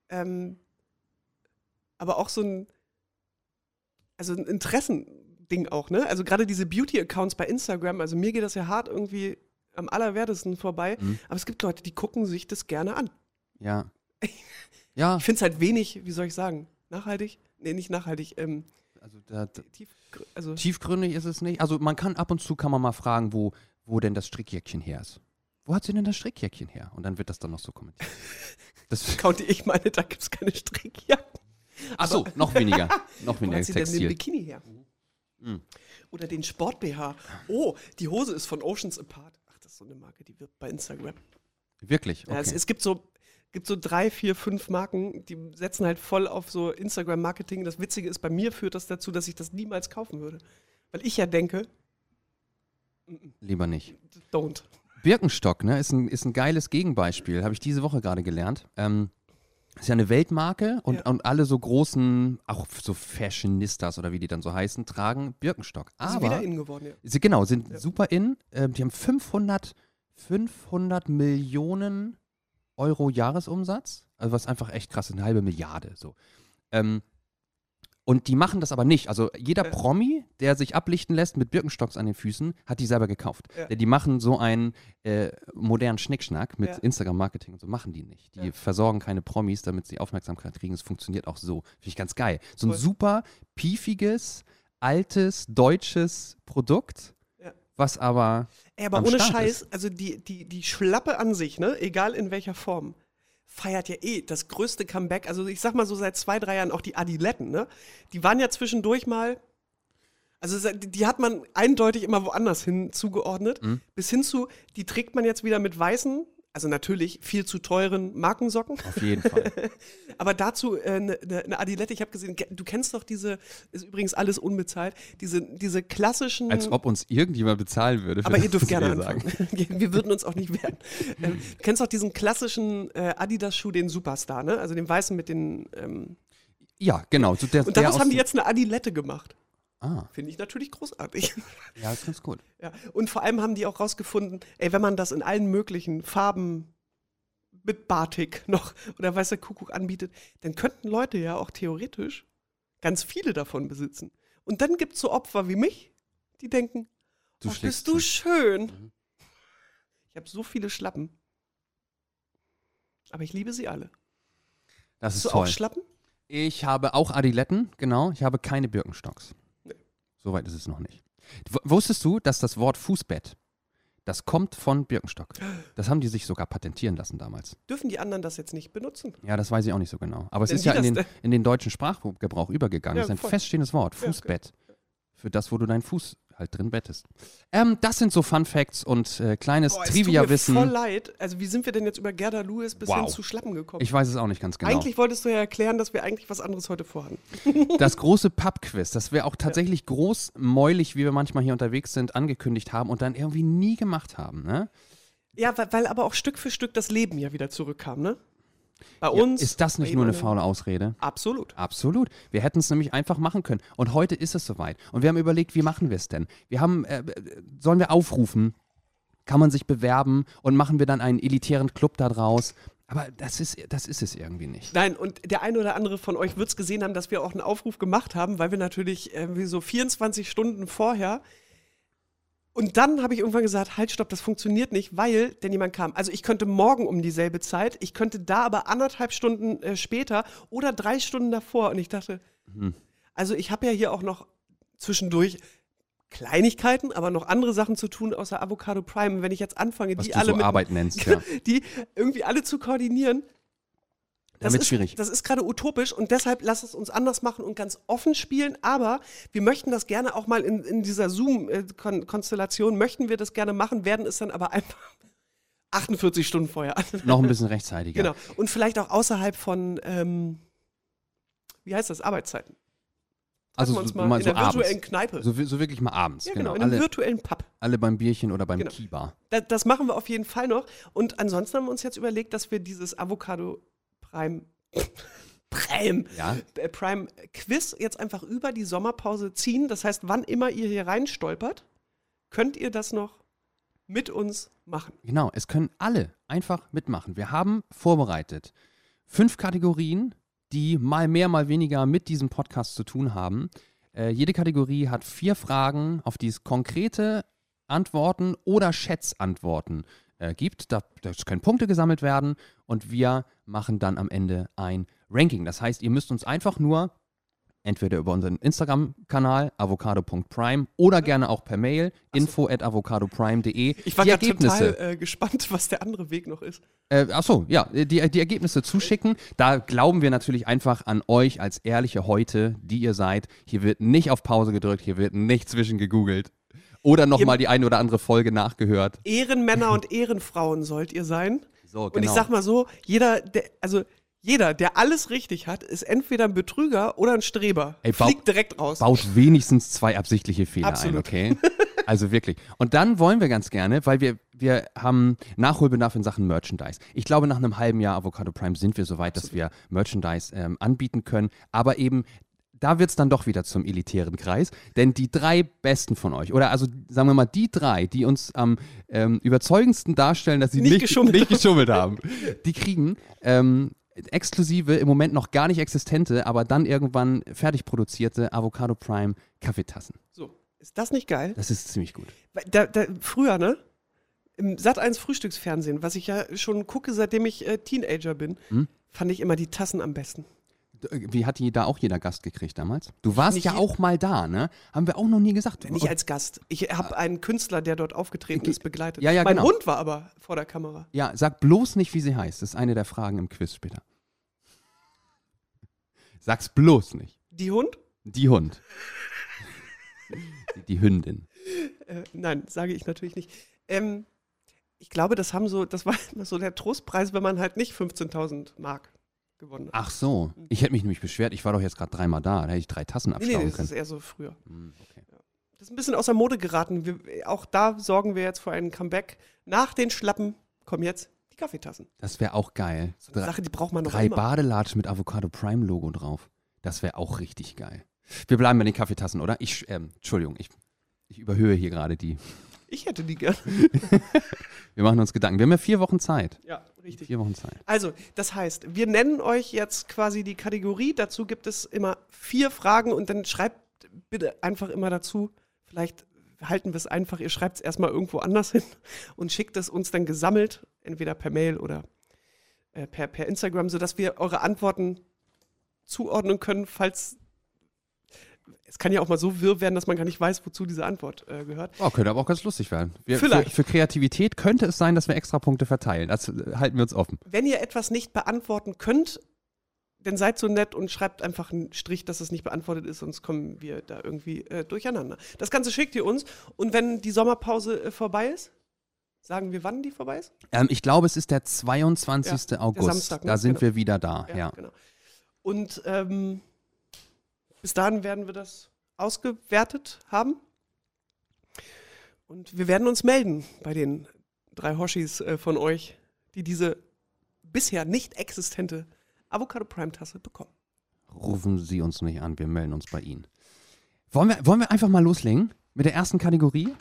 Ähm, aber auch so ein, also ein Interessending auch, ne? Also gerade diese Beauty-Accounts bei Instagram, also mir geht das ja hart irgendwie am allerwertesten vorbei, Mhm. aber es gibt Leute, die gucken sich das gerne an. Ja. (laughs) Ja, Ich finde es halt wenig, wie soll ich sagen, nachhaltig? Nee, nicht nachhaltig, ähm, also da, tief, also tiefgründig ist es nicht. Also man kann ab und zu kann man mal fragen, wo, wo denn das Strickjäckchen her ist. wo hat sie denn das Strickjäckchen her? Und dann wird das dann noch so kommentiert. (laughs) Das, County, ich meine, da gibt es keine Strickjacken. ach so, noch weniger. Noch (laughs) Wo weniger hat sie denn den Textil. Bikini her? Mhm. Oder den Sport-BH. Oh, die Hose ist von Oceans Apart. Das ist so eine Marke, die wirbt bei Instagram. Wirklich? Ja, es, Okay. es gibt so, gibt so drei, vier, fünf Marken, die setzen halt voll auf so Instagram-Marketing. Das Witzige ist, bei mir führt das dazu, dass ich das niemals kaufen würde. Weil ich ja denke, Lieber nicht. don't. Birkenstock, ne, ist ein, ist ein geiles Gegenbeispiel. Habe ich diese Woche gerade gelernt. Ähm, ist ja eine Weltmarke und, Ja. und alle so großen, auch so Fashionistas oder wie die dann so heißen, tragen Birkenstock. Ist Aber wieder in geworden, ja. Sie, genau, sind Ja. super in. Ähm, die haben 500, 500 Millionen Euro Jahresumsatz. Also was einfach echt krass ist, eine halbe Milliarde. So. Ähm, und die machen das aber nicht. Also jeder Ja. Promi, der sich ablichten lässt mit Birkenstocks an den Füßen, hat die selber gekauft. Ja. Die machen so einen äh, modernen Schnickschnack mit Ja. Instagram-Marketing und so machen die nicht. Die versorgen keine Promis, damit sie Aufmerksamkeit kriegen. Es funktioniert auch so. Finde ich ganz geil. So ein Voll. super piefiges, altes, deutsches Produkt, was aber Ey, aber ohne Start Scheiß, also die, die, die Schlappe an sich, ne, egal in welcher Form, feiert ja eh das größte Comeback. Also ich sag mal so seit zwei, drei Jahren auch die Adiletten, ne? Die waren ja zwischendurch mal, also die hat man eindeutig immer woanders hin zugeordnet, Mhm. bis hin zu, die trägt man jetzt wieder mit weißen, also natürlich viel zu teuren Markensocken, auf jeden Fall. (laughs) aber dazu eine äh, ne, ne Adilette, ich habe gesehen, ge- du kennst doch diese, ist übrigens alles unbezahlt, diese, diese klassischen... Als ob uns irgendjemand bezahlen würde. Aber ihr dürft gerne anfangen. sagen. (laughs) Wir würden uns auch nicht wehren. Ähm, du kennst auch diesen klassischen äh, Adidas-Schuh, den Superstar, ne? Also den weißen mit den. Ähm Ja, genau. So der, und daraus aus- haben die jetzt eine Adilette gemacht. Ah, Finde ich natürlich großartig. (laughs) ja, ist ganz gut. ja. Und vor allem haben die auch rausgefunden, ey, wenn man das in allen möglichen Farben mit Batik noch oder weiß der Kuckuck anbietet, dann könnten Leute ja auch theoretisch ganz viele davon besitzen. Und dann gibt es so Opfer wie mich, die denken, Du oh, schlägst bist du schön. Mhm. Ich habe so viele Schlappen. Aber ich liebe sie alle. Das Hast ist du toll. auch Schlappen? Ich habe auch Adiletten, genau. Ich habe keine Birkenstocks. Soweit ist es noch nicht. W wusstest du, dass das Wort Fußbett, das kommt von Birkenstock? Das haben die sich sogar patentieren lassen damals. Dürfen die anderen das jetzt nicht benutzen? Ja, das weiß ich auch nicht so genau. Aber es Wenn ist ja in den, in den deutschen Sprachgebrauch übergegangen. Ja, das ist ein voll. feststehendes Wort. Ja, okay. Fußbett. Für das, wo du deinen Fuß halt drin bettest. Ähm, das sind so Fun Facts und äh, kleines Boah, es tut mir Trivia-Wissen. voll leid. Also wie sind wir denn jetzt über Gerda Lewis bis hin Wow. zu Schlappen gekommen? Ich weiß es auch nicht ganz genau. Eigentlich wolltest du ja erklären, dass wir eigentlich was anderes heute vorhaben. (laughs) das große Pub-Quiz, das wir auch tatsächlich großmäulig, wie wir manchmal hier unterwegs sind, angekündigt haben und dann irgendwie nie gemacht haben. Ne? Ja, weil, weil aber auch Stück für Stück das Leben ja wieder zurückkam, ne? Bei Ja, uns. ist das nicht nur eine faule Ausrede? Absolut. Absolut. Wir hätten es nämlich einfach machen können. Und heute ist es soweit. Und wir haben überlegt, wie machen wir es denn? Wir haben, äh, äh, sollen wir aufrufen? Kann man sich bewerben und machen wir dann einen elitären Club da draus? Aber das ist, das ist es irgendwie nicht. Nein, und der eine oder andere von euch wird es gesehen haben, dass wir auch einen Aufruf gemacht haben, weil wir natürlich irgendwie so 24 Stunden vorher. Und dann habe ich irgendwann gesagt, halt, stopp, das funktioniert nicht, weil denn jemand kam. Also ich könnte morgen um dieselbe Zeit, ich könnte da aber anderthalb Stunden äh, später oder drei Stunden davor. Und ich dachte, Mhm. also ich habe ja hier auch noch zwischendurch Kleinigkeiten, aber noch andere Sachen zu tun außer Avocado Prime. Und wenn ich jetzt anfange, Was die alle so mit, Arbeit nennst, (laughs) ja. die irgendwie alle zu koordinieren, das ist, schwierig. Das ist gerade utopisch und deshalb lass es uns anders machen und ganz offen spielen. Aber wir möchten das gerne auch mal in, in dieser Zoom-Konstellation, möchten wir das gerne machen, werden es dann aber einfach (laughs) 48 Stunden vorher an. Noch ein bisschen rechtzeitiger. Genau. Und vielleicht auch außerhalb von, ähm, wie heißt das, Arbeitszeiten. Also Treffen wir uns so, mal, mal in so der virtuellen abends. Kneipe. So, so wirklich mal abends. ja, genau. genau, in einem Alle, virtuellen Pub. alle beim Bierchen oder beim Genau. Kiba. Da, das machen wir auf jeden Fall noch. Und ansonsten haben wir uns jetzt überlegt, dass wir dieses Avocado Prime, (laughs) Prime, Ja. äh, Prime Quiz jetzt einfach über die Sommerpause ziehen. Das heißt, wann immer ihr hier reinstolpert, könnt ihr das noch mit uns machen. Genau, es können alle einfach mitmachen. Wir haben vorbereitet fünf Kategorien, die mal mehr, mal weniger mit diesem Podcast zu tun haben. Äh, jede Kategorie hat vier Fragen, auf die es konkrete Antworten oder Schätzantworten äh, gibt. Da, da können Punkte gesammelt werden und wir machen dann am Ende ein Ranking. Das heißt, ihr müsst uns einfach nur entweder über unseren Instagram-Kanal avocado.prime oder gerne auch per Mail info at avocadoprime.de. Ich war gerade total äh, gespannt, (laughs) was der andere Weg noch ist. Äh, achso, ja, die, die Ergebnisse zuschicken. Da glauben wir natürlich einfach an euch als ehrliche Heute, die ihr seid. Hier wird nicht auf Pause gedrückt, hier wird nicht zwischen gegoogelt. Oder nochmal die eine oder andere Folge nachgehört. Ehrenmänner und Ehrenfrauen sollt ihr sein. So, Und ich sag mal so, jeder, der, also jeder, der alles richtig hat, ist entweder ein Betrüger oder ein Streber. Ey, Fliegt direkt raus. baut wenigstens zwei absichtliche Fehler Absolut. ein, okay? (laughs) Also wirklich. Und dann wollen wir ganz gerne, weil wir, wir haben Nachholbedarf in Sachen Merchandise. Ich glaube, nach einem halben Jahr Avocado Prime sind wir so weit, dass wir Merchandise ähm, anbieten können. Aber eben, da wird es dann doch wieder zum elitären Kreis. Denn die drei Besten von euch, oder also sagen wir mal, die drei, die uns am ähm, überzeugendsten darstellen, dass sie Nicht nicht, geschummelt nicht geschummelt haben, die kriegen ähm, exklusive, im Moment noch gar nicht existente, aber dann irgendwann fertig produzierte Avocado Prime Kaffeetassen. So, ist das nicht geil? Das ist ziemlich gut. Da, da, früher, ne? Im Sat 1 Frühstücksfernsehen, was ich ja schon gucke, seitdem ich äh, Teenager bin, Hm? fand ich immer die Tassen am besten. Wie hat die da auch jeder Gast gekriegt damals? Du warst Nicht ja auch mal da, ne? Haben wir auch noch nie gesagt. Nicht als Gast. Ich habe einen Künstler, der dort aufgetreten ist, begleitet. Ja, ja, mein genau. Hund war aber vor der Kamera. ja, sag bloß nicht, wie sie heißt. Das ist eine der Fragen im Quiz später. Sag's bloß nicht. Die Hund? Die Hund. Die- Hündin. Äh, nein, sage ich natürlich nicht. Ähm, ich glaube, das haben so, das war (laughs) immer so der Trostpreis, wenn man halt nicht 15.000 Mark gewonnen hat. Ach so. Ich hätte mich nämlich beschwert. Ich war doch jetzt gerade dreimal da. Da hätte ich drei Tassen nee, nee, abstauben das ist eher so früher. Hm, okay. Das ist ein bisschen außer Mode geraten. Wir, auch da sorgen wir jetzt für einen Comeback. Nach den Schlappen kommen jetzt die Kaffeetassen. Das wäre auch geil. So eine Drei- Sache, die braucht man noch Drei immer. Badelatschen mit Avocado Prime Logo drauf. Das wäre auch richtig geil. Wir bleiben bei den Kaffeetassen, oder? Ich, ähm, Entschuldigung, ich, ich überhöhe hier gerade die. Ich hätte die gern. (laughs) Wir machen uns Gedanken. Wir haben ja vier Wochen Zeit. Ja, richtig. Vier Wochen Zeit. Also, das heißt, wir nennen euch jetzt quasi die Kategorie. Dazu gibt es immer vier Fragen und dann schreibt bitte einfach immer dazu. Vielleicht halten wir es einfach. Ihr schreibt es erstmal irgendwo anders hin (laughs) und schickt es uns dann gesammelt, entweder per Mail oder äh, per, per Instagram, sodass wir eure Antworten zuordnen können, falls. Es kann ja auch mal so wirr werden, dass man gar nicht weiß, wozu diese Antwort äh, gehört. Oh, könnte aber auch ganz lustig werden. Wir, Vielleicht. Für, für Kreativität könnte es sein, dass wir extra Punkte verteilen. Das äh, halten wir uns offen. Wenn ihr etwas nicht beantworten könnt, dann seid so nett und schreibt einfach einen Strich, dass es nicht beantwortet ist, sonst kommen wir da irgendwie äh, durcheinander. Das Ganze schickt ihr uns und wenn die Sommerpause äh, vorbei ist, sagen wir, wann die vorbei ist? Ähm, ich glaube, es ist der 22. August. Samstag, ne? Da sind Genau. wir wieder da. Ja. genau. Und ähm, bis dahin werden wir das ausgewertet haben. Und wir werden uns melden bei den drei Hoshis äh, von euch, die diese bisher nicht existente Avocado Prime Tasse bekommen. Rufen Sie uns nicht an, wir melden uns bei Ihnen. Wollen wir, wollen wir einfach mal loslegen mit der ersten Kategorie?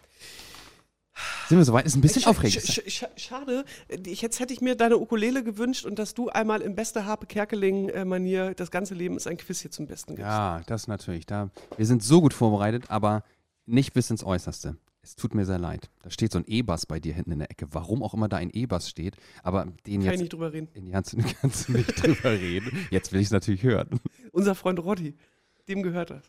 Sind wir soweit? Ist ein bisschen Sch- aufregend. sch- sch- sch- Schade, ich, jetzt hätte ich mir deine Ukulele gewünscht und dass du einmal in bester Harpe Kerkeling-Manier das ganze Leben ist ein Quiz hier zum Besten gibst. Ja, das natürlich. Da, wir sind so gut vorbereitet, aber nicht bis ins Äußerste. Es tut mir sehr leid. Da steht so ein E-Bass bei dir hinten in der Ecke. Warum auch immer da ein E-Bass steht, aber den Kann ich jetzt nicht drüber reden. in die Hand kannst du nicht drüber reden. Jetzt will ich es natürlich hören. Unser Freund Roddy, dem gehört das.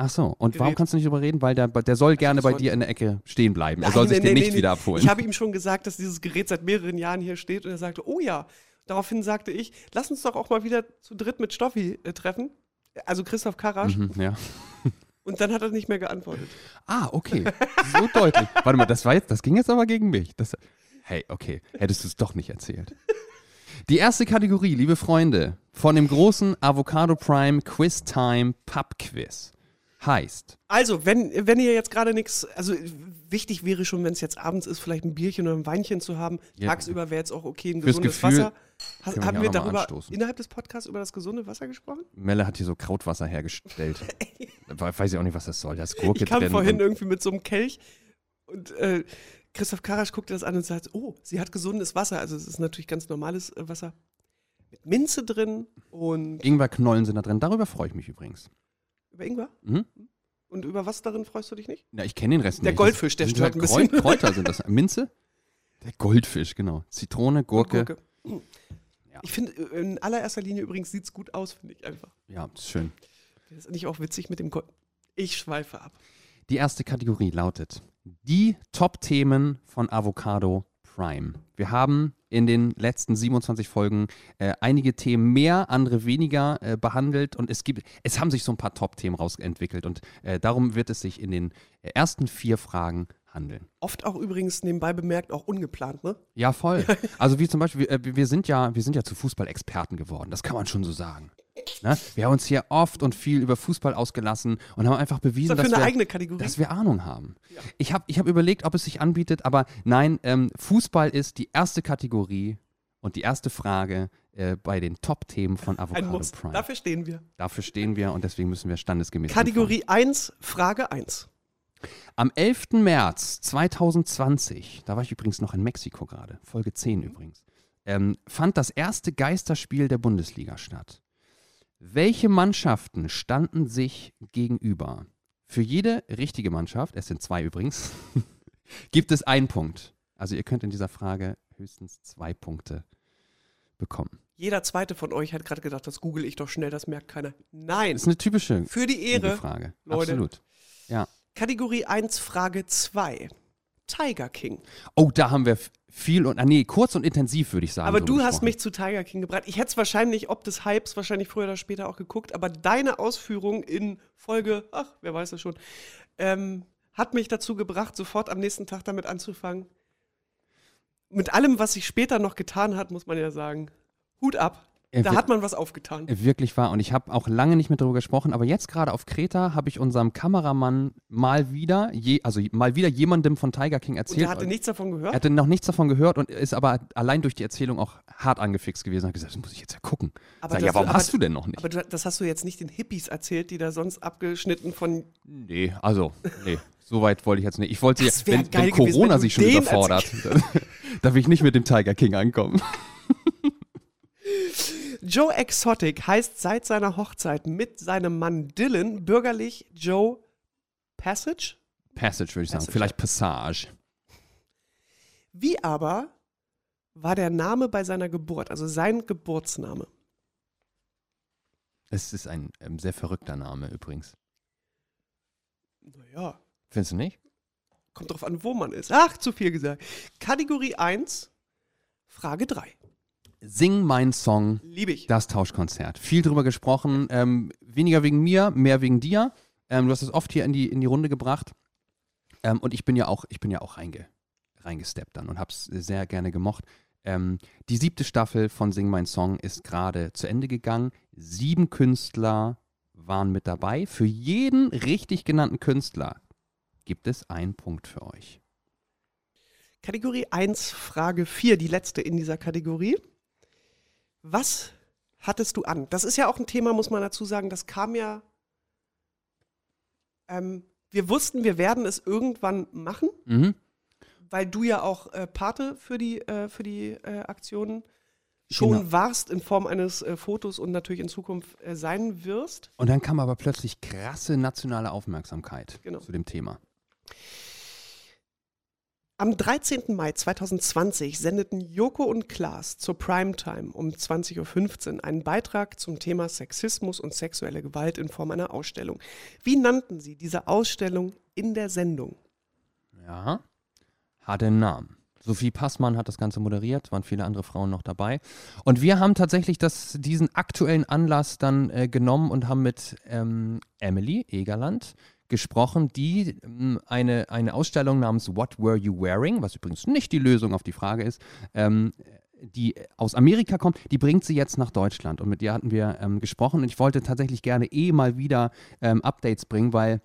Ach so, und warum Gerät. kannst du nicht drüber reden? Weil der, der soll gerne bei dir in der Ecke stehen bleiben. Er Nein, soll sich nee, den nee, nicht nee, wieder abholen. Ich habe ihm schon gesagt, dass dieses Gerät seit mehreren Jahren hier steht und er sagte, oh ja. Daraufhin sagte ich, lass uns doch auch mal wieder zu dritt mit Stoffi äh, treffen. Also Christoph Karasch. Mhm, ja. (laughs) Und dann hat er nicht mehr geantwortet. Ah, okay. So deutlich. Warte mal, das war jetzt, das ging jetzt aber gegen mich. Das, hey, okay, hättest du es doch nicht erzählt. Die erste Kategorie, liebe Freunde, von dem großen Avocado Prime Quiz Time Pub Quiz heißt Also, wenn, wenn ihr jetzt gerade nichts, also wichtig wäre schon, wenn es jetzt abends ist, vielleicht ein Bierchen oder ein Weinchen zu haben. Ja. Tagsüber wäre jetzt auch okay, ein Fürs gesundes Gefühl Wasser. Ha, haben wir darüber anstoßen. innerhalb des Podcasts über das gesunde Wasser gesprochen? Melle hat hier so Krautwasser hergestellt. (laughs) We- Weiß ich auch nicht, was das soll. Da ist Gurke Ich kam drin. vorhin irgendwie mit so einem Kelch und äh, Christoph Karasch guckte das an und sagt, oh, sie hat gesundes Wasser. Also es ist natürlich ganz normales äh, Wasser mit Minze drin und Ingwerknollen sind da drin. Darüber freue ich mich übrigens. Über Ingwer. Mhm. Und über was darin freust du dich nicht? Na, ich kenne den Rest Der nicht. Goldfisch, der das sind stört ein bisschen. Kräu- Kräuter sind das. Minze? Der Goldfisch, genau. Zitrone, Gurke. Gurke. Mhm. Ja. Ich finde, in allererster Linie übrigens sieht es gut aus, finde ich einfach. Ja, ist schön. Das ist nicht auch witzig mit dem Gott. Ich schweife ab. Die erste Kategorie lautet die Top-Themen von Avocado Prime. Wir haben in den letzten 27 Folgen äh, einige Themen mehr, andere weniger äh, behandelt und es gibt, es haben sich so ein paar Top-Themen rausentwickelt und äh, darum wird es sich in den ersten vier Fragen handeln. Oft auch übrigens nebenbei bemerkt, auch ungeplant, ne? Ja, voll. (laughs) Also wie zum Beispiel, wir, äh, wir sind ja, wir sind ja zu Fußballexperten geworden, das kann man schon so sagen. Ne? Wir haben uns hier oft und viel über Fußball ausgelassen und haben einfach bewiesen, das dass wir, dass wir Ahnung haben. Ja. Ich habe ich hab überlegt, ob es sich anbietet, aber nein, ähm, Fußball ist die erste Kategorie und die erste Frage äh, bei den Top-Themen von Avocado. Prime. Dafür stehen wir. Dafür stehen wir und deswegen müssen wir standesgemäß Kategorie 1, Frage 1. Am 11. März 2020, da war ich übrigens noch in Mexiko gerade, Folge 10 übrigens, ähm, fand das erste Geisterspiel der Bundesliga statt. Welche Mannschaften standen sich gegenüber? Für jede richtige Mannschaft, es sind zwei übrigens, (laughs) gibt es einen Punkt. Also ihr könnt in dieser Frage höchstens zwei Punkte bekommen. Jeder zweite von euch hat gerade gedacht, das google ich doch schnell, das merkt keiner. Nein, Das ist eine typische für die Ehre. Frage. Leute. Absolut. Kategorie 1, Frage 2. Tiger King. Oh, da haben wir viel und, ah, nee, kurz und intensiv würde ich sagen. Aber drüber du hast gesprochen. mich zu Tiger King gebracht. Ich hätte es wahrscheinlich, ob des Hypes, wahrscheinlich früher oder später auch geguckt, aber deine Ausführung in Folge, ach, wer weiß das schon, ähm, hat mich dazu gebracht, sofort am nächsten Tag damit anzufangen. Mit allem, was sich später noch getan hat, muss man ja sagen, Hut ab. Er Da hat man was aufgetan. Wirklich wahr. Und ich habe auch lange nicht mehr darüber gesprochen, aber jetzt gerade auf Kreta habe ich unserem Kameramann mal wieder, je, also mal wieder jemandem von Tiger King Und erzählt. der hatte nichts davon er gehört. hatte noch nichts davon gehört und ist aber allein durch die Erzählung auch hart angefixt gewesen. Hat gesagt, das muss ich jetzt ja gucken. Aber Sag, ja, warum aber- hast du denn noch nicht? Aber du, das hast du jetzt nicht den Hippies erzählt, die da sonst abgeschnitten von. nee, also, nee, so weit wollte ich jetzt nicht. Ich wollte, wenn, wenn gewesen, Corona wenn du sich schon überfordert, (laughs) dann darf ich nicht mit dem Tiger King ankommen. Joe Exotic heißt seit seiner Hochzeit mit seinem Mann Dylan bürgerlich Joe Passage. Passage würde ich sagen, Passage, vielleicht Passage. Wie aber war der Name bei seiner Geburt, also sein Geburtsname? Es ist ein ähm, sehr verrückter Name übrigens. Naja, Findest du nicht? kommt drauf an, wo man ist. Ach, zu viel gesagt. Kategorie 1, Frage 3. Sing mein Song Liebe ich. Das Tauschkonzert. Viel drüber gesprochen, ähm, weniger wegen mir, mehr wegen dir. Ähm, du hast es oft hier in die, in die Runde gebracht. Ähm, und ich bin ja auch, ich bin ja auch reinge, reingesteppt dann und habe es sehr gerne gemocht. Ähm, die siebte Staffel von Sing Mein Song ist gerade zu Ende gegangen. Sieben Künstler waren mit dabei. Für jeden richtig genannten Künstler gibt es einen Punkt für euch. Kategorie 1, Frage 4, die letzte in dieser Kategorie. Was hattest du an? Das ist ja auch ein Thema, muss man dazu sagen, das kam ja. Ähm, wir wussten, wir werden es irgendwann machen, Mhm. weil du ja auch äh, Pate für die, äh, für die äh, Aktionen schon Genau. warst in Form eines äh, Fotos und natürlich in Zukunft äh, sein wirst. Und dann kam aber plötzlich krasse nationale Aufmerksamkeit Genau. zu dem Thema. Am 13. Mai 2020 sendeten Joko und Klaas zur Primetime um 20.15 Uhr einen Beitrag zum Thema Sexismus und sexuelle Gewalt in Form einer Ausstellung. Wie nannten sie diese Ausstellung in der Sendung? Ja, hat einen Namen. Sophie Passmann hat das Ganze moderiert, waren viele andere Frauen noch dabei. Und wir haben tatsächlich das, diesen aktuellen Anlass dann äh, genommen und haben mit ähm, Emily Egerland gesprochen, die ähm, eine, eine Ausstellung namens What Were You Wearing, was übrigens nicht die Lösung auf die Frage ist, ähm, die aus Amerika kommt, die bringt sie jetzt nach Deutschland. Und mit ihr hatten wir ähm, gesprochen und ich wollte tatsächlich gerne eh mal wieder ähm, Updates bringen, weil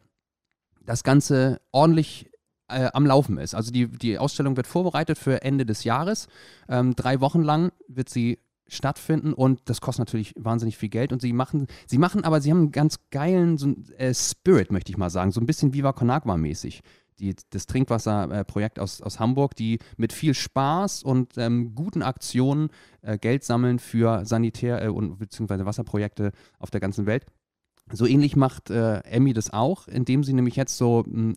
das Ganze ordentlich äh, am Laufen ist. Also die, die Ausstellung wird vorbereitet für Ende des Jahres. Ähm, drei Wochen lang wird sie stattfinden und das kostet natürlich wahnsinnig viel Geld und sie machen, sie machen aber, sie haben einen ganz geilen so, ein, äh, Spirit, möchte ich mal sagen, so ein bisschen Viva Con Agua mäßig. Die, das Trinkwasserprojekt aus, aus Hamburg, die mit viel Spaß und ähm, guten Aktionen äh, Geld sammeln für Sanitär- äh, und beziehungsweise Wasserprojekte auf der ganzen Welt. So ähnlich macht äh, Emmy das auch, indem sie nämlich jetzt so mh,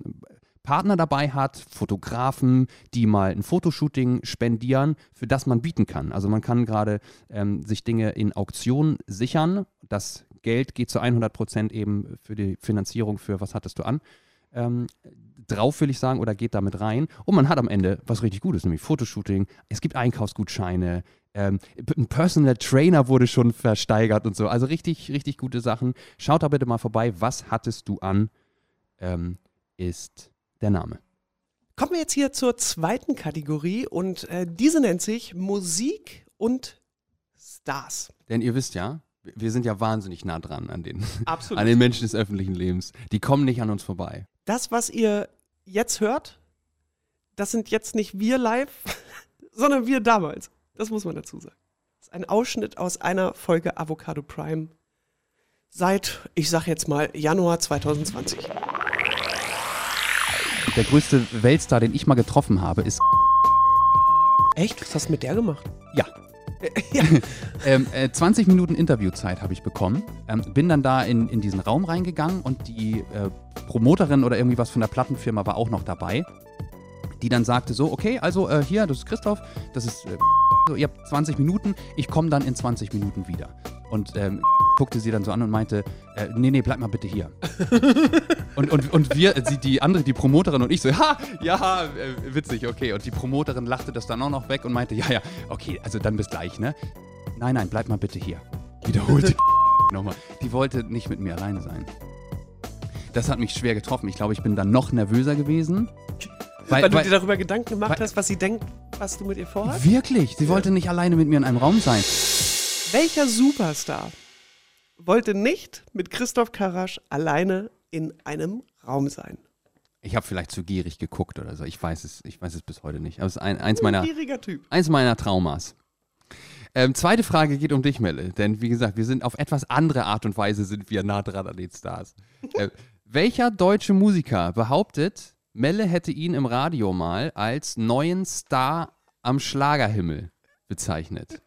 Partner dabei hat, Fotografen, die mal ein Fotoshooting spendieren, für das man bieten kann. Also man kann gerade ähm, sich Dinge in Auktionen sichern. Das Geld geht zu 100 Prozent eben für die Finanzierung für was hattest du an. Ähm, drauf will ich sagen oder geht damit rein und man hat am Ende was richtig Gutes, nämlich Fotoshooting, es gibt Einkaufsgutscheine, ähm, ein Personal Trainer wurde schon versteigert und so, also richtig, richtig gute Sachen. Schaut da bitte mal vorbei, was hattest du an, ähm, ist der Name. Kommen wir jetzt hier zur zweiten Kategorie und äh, diese nennt sich Musik und Stars. Denn ihr wisst ja, wir sind ja wahnsinnig nah dran an den, (laughs) Absolut. an den Menschen des öffentlichen Lebens. Die kommen nicht an uns vorbei. Das, was ihr jetzt hört, das sind jetzt nicht wir live, (laughs) sondern wir damals. Das muss man dazu sagen. Das ist ein Ausschnitt aus einer Folge Avocado Prime seit, ich sag jetzt mal, Januar 2020. Der größte Weltstar, den ich mal getroffen habe, ist Echt? Was hast du mit der gemacht? Ja. (laughs) ja. (laughs) ähm, äh, 20 Minuten Interviewzeit habe ich bekommen. Ähm, bin dann da in, in diesen Raum reingegangen und die äh, Promoterin oder irgendwie was von der Plattenfirma war auch noch dabei, die dann sagte so, okay, also äh, hier, das ist Christoph, das ist, äh, so, ihr habt 20 Minuten, ich komme dann in 20 Minuten wieder. Und ähm, guckte sie dann so an und meinte, äh, nee, nee, bleib mal bitte hier. (laughs) und, und, und wir, sie, die andere, die Promoterin und ich so, ha, ja, äh, witzig, okay. Und die Promoterin lachte das dann auch noch weg und meinte, ja, ja, okay, also dann bis gleich, ne? Nein, nein, bleib mal bitte hier. Wiederholte (laughs) nochmal. Die wollte nicht mit mir alleine sein. Das hat mich schwer getroffen. Ich glaube, ich bin dann noch nervöser gewesen. Weil, Weil, du weil, dir darüber Gedanken gemacht weil- hast, was sie denkt, was du mit ihr vorhast? wirklich, sie wollte nicht alleine mit mir in einem Raum sein. Welcher Superstar wollte nicht mit Christoph Karasch alleine in einem Raum sein? Ich habe vielleicht zu gierig geguckt oder so. Ich weiß es, ich weiß es bis heute nicht. Aber es ist ein, eins meiner, Gieriger Typ. eins meiner Traumas. Ähm, zweite Frage geht um dich, Melle. Denn wie gesagt, wir sind auf etwas andere Art und Weise sind wir nah dran an den Stars. (laughs) äh, welcher deutsche Musiker behauptet, Melle hätte ihn im Radio mal als neuen Star am Schlagerhimmel bezeichnet?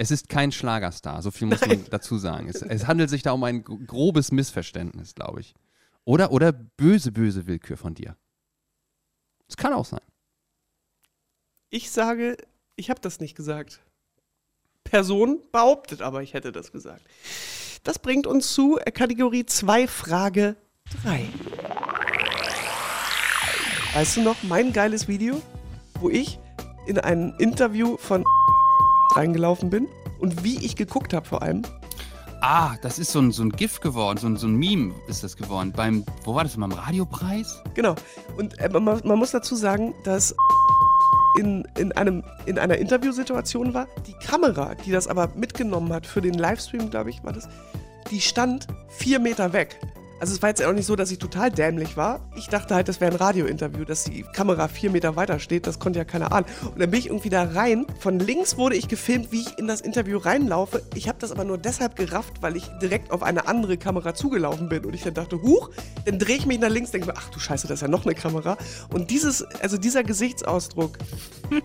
Es ist kein Schlagerstar, so viel muss man dazu sagen. Es, es handelt sich da um ein gro- grobes Missverständnis, glaube ich. Oder, oder böse, böse Willkür von dir. Es kann auch sein. Ich sage, ich habe das nicht gesagt. Person behauptet aber, ich hätte das gesagt. Das bringt uns zu äh, Kategorie 2, Frage 3. Weißt du noch, mein geiles Video, wo ich in ein Interview von reingelaufen bin und wie ich geguckt habe vor allem. Ah, das ist so ein, so ein GIF geworden, so ein, so ein Meme ist das geworden. Beim, wo war das, beim Radiopreis? Genau. Und äh, man, man muss dazu sagen, dass in, in, einem, in einer Interviewsituation war. Die Kamera, die das aber mitgenommen hat für den Livestream, glaube ich, war das, die stand vier Meter weg. Also es war jetzt auch nicht so, dass ich total dämlich war. Ich dachte halt, das wäre ein Radiointerview, dass die Kamera vier Meter weiter steht. Das konnte ja keiner ahnen. Und dann bin ich irgendwie da rein. Von links wurde ich gefilmt, wie ich in das Interview reinlaufe. Ich habe das aber nur deshalb gerafft, weil ich direkt auf eine andere Kamera zugelaufen bin. Und ich dann dachte, huch, dann drehe ich mich nach links, denke mir, ach du Scheiße, das ist ja noch eine Kamera. Und dieses, also dieser Gesichtsausdruck, (laughs)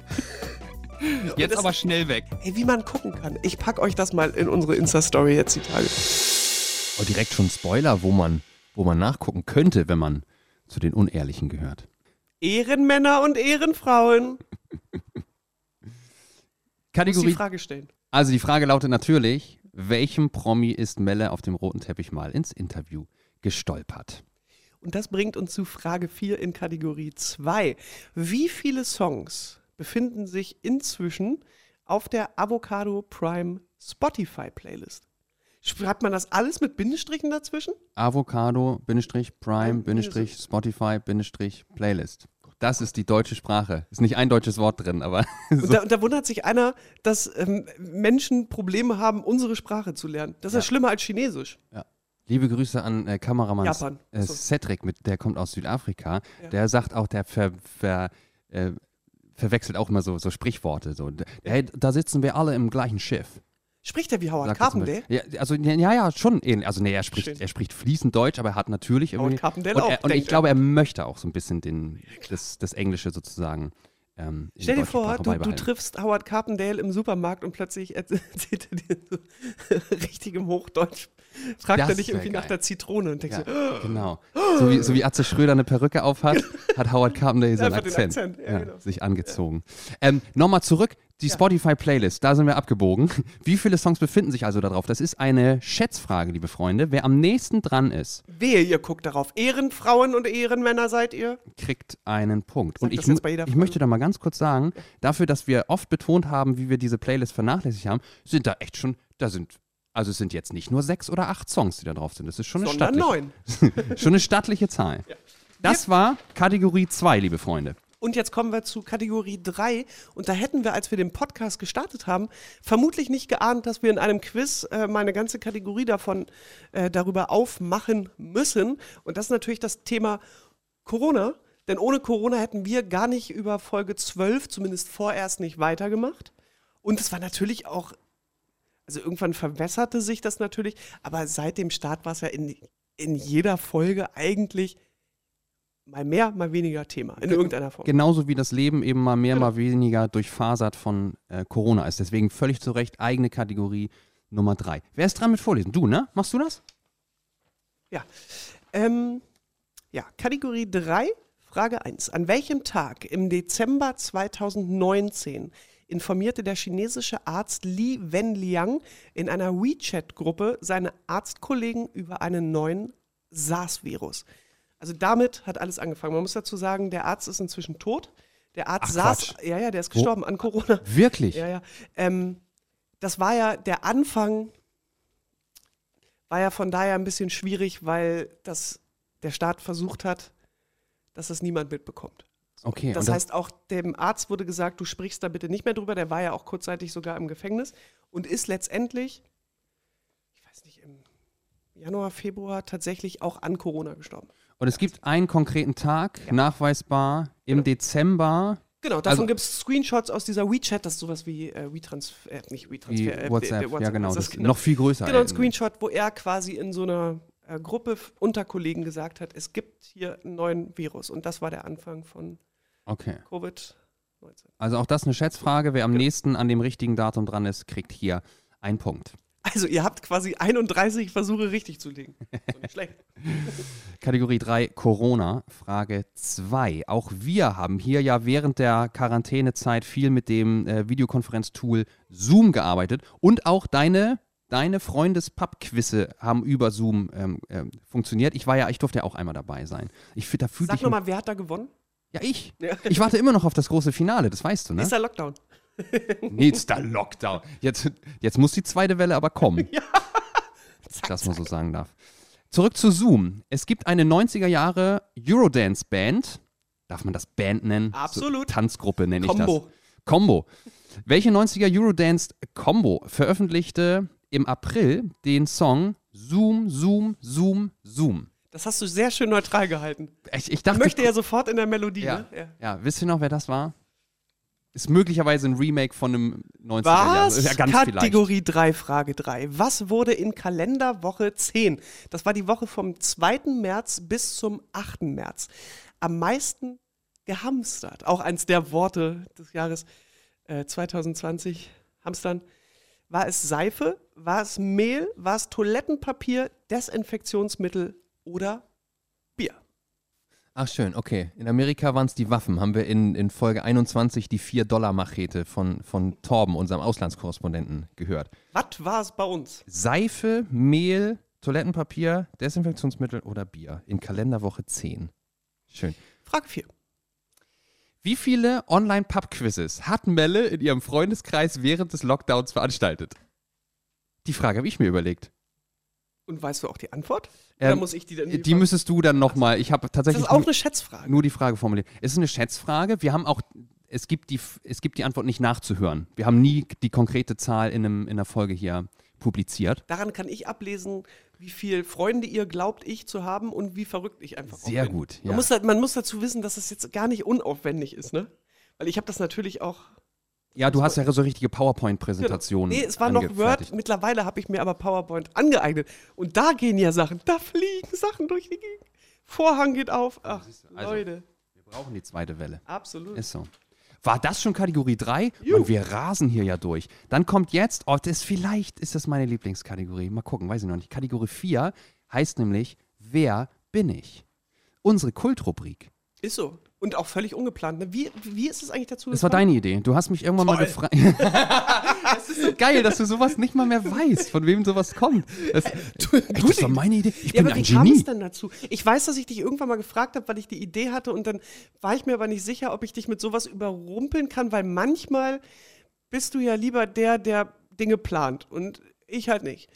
Jetzt das- aber schnell weg. ey, wie man gucken kann. Ich pack euch das mal in unsere Insta-Story jetzt die Tage. Oh, direkt schon Spoiler, wo man, wo man nachgucken könnte, wenn man zu den Unehrlichen gehört. Ehrenmänner und Ehrenfrauen. (laughs) Muss die Kategorie. Frage stellen. Also die Frage lautet natürlich, welchem Promi ist Melle auf dem roten Teppich mal ins Interview gestolpert? Und das bringt uns zu Frage 4 in Kategorie 2. Wie viele Songs befinden sich inzwischen auf der Avocado Prime Spotify Playlist? Schreibt man das alles mit Bindestrichen dazwischen? Avocado, Bindestrich, Prime, Ja, Bindestrich, Spotify, Bindestrich, Playlist. Das ist die deutsche Sprache. Ist nicht ein deutsches Wort drin, aber (laughs) Und, da, und da wundert sich einer, dass ähm, Menschen Probleme haben, unsere Sprache zu lernen. Das ist ja. Ja. schlimmer als Chinesisch. Liebe Grüße an äh, Kameramann Japan. äh. Cedric, mit, der kommt aus Südafrika. Ja. Der sagt auch, der ver, ver, äh, verwechselt auch immer so, so Sprichworte. So. Hey, da sitzen wir alle im gleichen Schiff. Spricht er wie Howard sagt Carpendale? Ja, also, ja, ja, schon ähnlich. Also, nee, er spricht, Schön. er spricht fließend Deutsch, aber er hat natürlich Howard irgendwie. Carpendale und, auch, er, und ich glaube, er möchte auch so ein bisschen den, das, das Englische sozusagen. Ähm, Stell dir vor, du, du triffst Howard Carpendale im Supermarkt und plötzlich (laughs) erzählt er dir so (laughs) richtig im Hochdeutsch. Fragt Das er dich irgendwie nach geil. der Zitrone und denkst Ja, so, genau. So wie, so wie Atze Schröder eine Perücke aufhat, (laughs) hat Howard Carpendale seinen Akzent, Akzent, ja, ja, genau. sich angezogen. Ähm, Nochmal zurück, Die Spotify-Playlist, da sind wir abgebogen. (laughs) Wie viele Songs befinden sich also darauf? Das ist eine Schätzfrage, liebe Freunde. Wer am nächsten dran ist, Wehe, ihr guckt darauf. Ehrenfrauen und Ehrenmänner seid ihr? kriegt einen Punkt. Sag Und ich, ich möchte da mal ganz kurz sagen, dafür, dass wir oft betont haben, wie wir diese Playlist vernachlässigt haben, sind da echt schon, da sind, also es sind jetzt nicht nur sechs oder acht Songs, die da drauf sind. Das ist schon eine, Sondern stattliche, neun. (laughs) schon eine stattliche Zahl. Das war Kategorie 2, liebe Freunde. Und jetzt kommen wir zu Kategorie 3. Und da hätten wir, als wir den Podcast gestartet haben, vermutlich nicht geahnt, dass wir in einem Quiz äh, mal ganze Kategorie davon äh, darüber aufmachen müssen. Und das ist natürlich das Thema Corona. Denn ohne Corona hätten wir gar nicht über Folge 12, zumindest vorerst nicht weitergemacht. Und es war natürlich auch, also irgendwann verwässerte sich das natürlich, aber seit dem Start war es ja in, in jeder Folge eigentlich mal mehr, mal weniger Thema, in irgendeiner Form. Genauso wie das Leben eben mal mehr, Genau. mal weniger durchfasert von äh, Corona ist. Deswegen völlig zu Recht eigene Kategorie Nummer 3. Wer ist dran mit Vorlesen? Du, ne? Machst du das? Ja. Ähm, ja, Kategorie 3, Frage 1. An welchem Tag im Dezember 2019 informierte der chinesische Arzt Li Wenliang in einer WeChat-Gruppe seine Arztkollegen über einen neuen SARS-Virus? Also damit hat alles angefangen. Man muss dazu sagen, der Arzt ist inzwischen tot. Der Arzt Ach, saß, Quatsch. ja, ja, der ist gestorben an Corona. Wirklich? Ja, ja. Ähm, das war ja der Anfang, war ja von daher ein bisschen schwierig, weil das der Staat versucht hat, dass es niemand mitbekommt. Okay. Das und heißt, auch dem Arzt wurde gesagt, du sprichst da bitte nicht mehr drüber. Der war ja auch kurzzeitig sogar im Gefängnis und ist letztendlich, ich weiß nicht, im Januar, Februar tatsächlich auch an Corona gestorben. Und es gibt einen konkreten Tag, nachweisbar, im Genau. Dezember, Genau, davon Also- gibt es Screenshots aus dieser WeChat, das ist sowas wie äh, WeTransfer, äh, nicht WeTransfer, äh, WhatsApp, der ja genau, ist das das ist noch viel größer. Genau, ein äh, Screenshot, wo er quasi in so einer äh, Gruppe unter Kollegen gesagt hat, es gibt hier einen neuen Virus. Und das war der Anfang von Okay. Covid-19. Also auch das eine Schätzfrage. Wer am Genau. nächsten an dem richtigen Datum dran ist, kriegt hier einen Punkt. Also ihr habt quasi 31 Versuche richtig zu legen. So nicht schlecht. (laughs) Kategorie 3 Corona, Frage 2. Auch wir haben hier ja während der Quarantänezeit viel mit dem äh, Videokonferenztool Zoom gearbeitet und auch deine, deine Freundes-Pub-Quizze haben über Zoom ähm, ähm, funktioniert. Ich war ja, ich durfte ja auch einmal dabei sein. Ich, da fühlte Sag nochmal, wer hat da gewonnen? Ja, ich. Ja. Ich warte immer noch auf das große Finale, das weißt du, ne? Nächster Lockdown. Nächster Lockdown. Jetzt, jetzt muss die zweite Welle aber kommen. (laughs) Zack, das man so sagen darf. Zurück zu Zoom. Es gibt eine 90er Jahre Eurodance-Band. Darf man das Band nennen? Absolut. So, Tanzgruppe nenne ich das. Combo. Welche 90er Eurodance Combo veröffentlichte im April den Song Zoom, Zoom, Zoom, Zoom? Das hast du sehr schön neutral gehalten. Ich, ich Ich dachte, möchte ja sofort in der Melodie, ja, ne? Ja. ja, wisst ihr noch, wer das war? Ist möglicherweise ein Remake von einem 90er Jahre. Was? Ja, ganz vielleicht. Kategorie 3, Frage 3. Was wurde in Kalenderwoche 10, das war die Woche vom 2. März bis zum 8. März, am meisten gehamstert? Auch eins der Worte des Jahres äh, 2020, Hamstern. War es Seife, war es Mehl, war es Toilettenpapier, Desinfektionsmittel oder? Ach schön, okay. In Amerika waren es die Waffen. Haben wir in, in Folge 21 die 4-Dollar-Machete von, von Torben, unserem Auslandskorrespondenten, gehört. Was war es bei uns? Seife, Mehl, Toilettenpapier, Desinfektionsmittel oder Bier in Kalenderwoche 10. Schön. Frage 4. Wie viele Online-Pub-Quizzes hat Melle in ihrem Freundeskreis während des Lockdowns veranstaltet? Die Frage habe ich mir überlegt. Und weißt du auch die Antwort? Oder Ähm, muss ich die dann Die müsstest du dann nochmal. Ich habe Das tatsächlich ist auch eine Schätzfrage. nur die Frage formuliert. Es ist eine Schätzfrage. Wir haben auch, es gibt die, es gibt die Antwort nicht nachzuhören. Wir haben nie die konkrete Zahl in, einem, in der Folge hier publiziert. Daran kann ich ablesen, wie viel Freunde ihr glaubt, ich zu haben und wie verrückt ich einfach auch Sehr bin. gut. Ja. Man, muss, da- man muss dazu wissen, dass es jetzt gar nicht unaufwendig ist, ne? Weil ich habe das natürlich auch. Ja, du hast ja so richtige PowerPoint-Präsentationen. Nee, es war noch Word. Mittlerweile habe ich mir aber PowerPoint angeeignet. Und da gehen ja Sachen, da fliegen Sachen durch die Gegend. Vorhang geht auf. Ach, Also- Leute. Wir brauchen die zweite Welle. Absolut. Ist so. War das schon Kategorie 3? Und wir rasen hier ja durch. Dann kommt jetzt, oh, das vielleicht ist das meine Lieblingskategorie. Mal gucken, weiß ich noch nicht. Kategorie 4 heißt nämlich, wer bin ich? Unsere Kultrubrik. Ist so. Und auch völlig ungeplant. Ne? Wie, wie ist es eigentlich dazu Das war gekommen? deine Idee. Du hast mich irgendwann mal Toll. gefragt. (laughs) das ist so geil, dass du sowas nicht mal mehr weißt, von wem sowas kommt. Das, Echt, das war meine Idee. Ich Ja, bin aber ein wie kam es Genie. denn dazu? Ich weiß, dass ich dich irgendwann mal gefragt habe, weil ich die Idee hatte und dann war ich mir aber nicht sicher, ob ich dich mit sowas überrumpeln kann, weil manchmal bist du ja lieber der, der Dinge plant und ich halt nicht.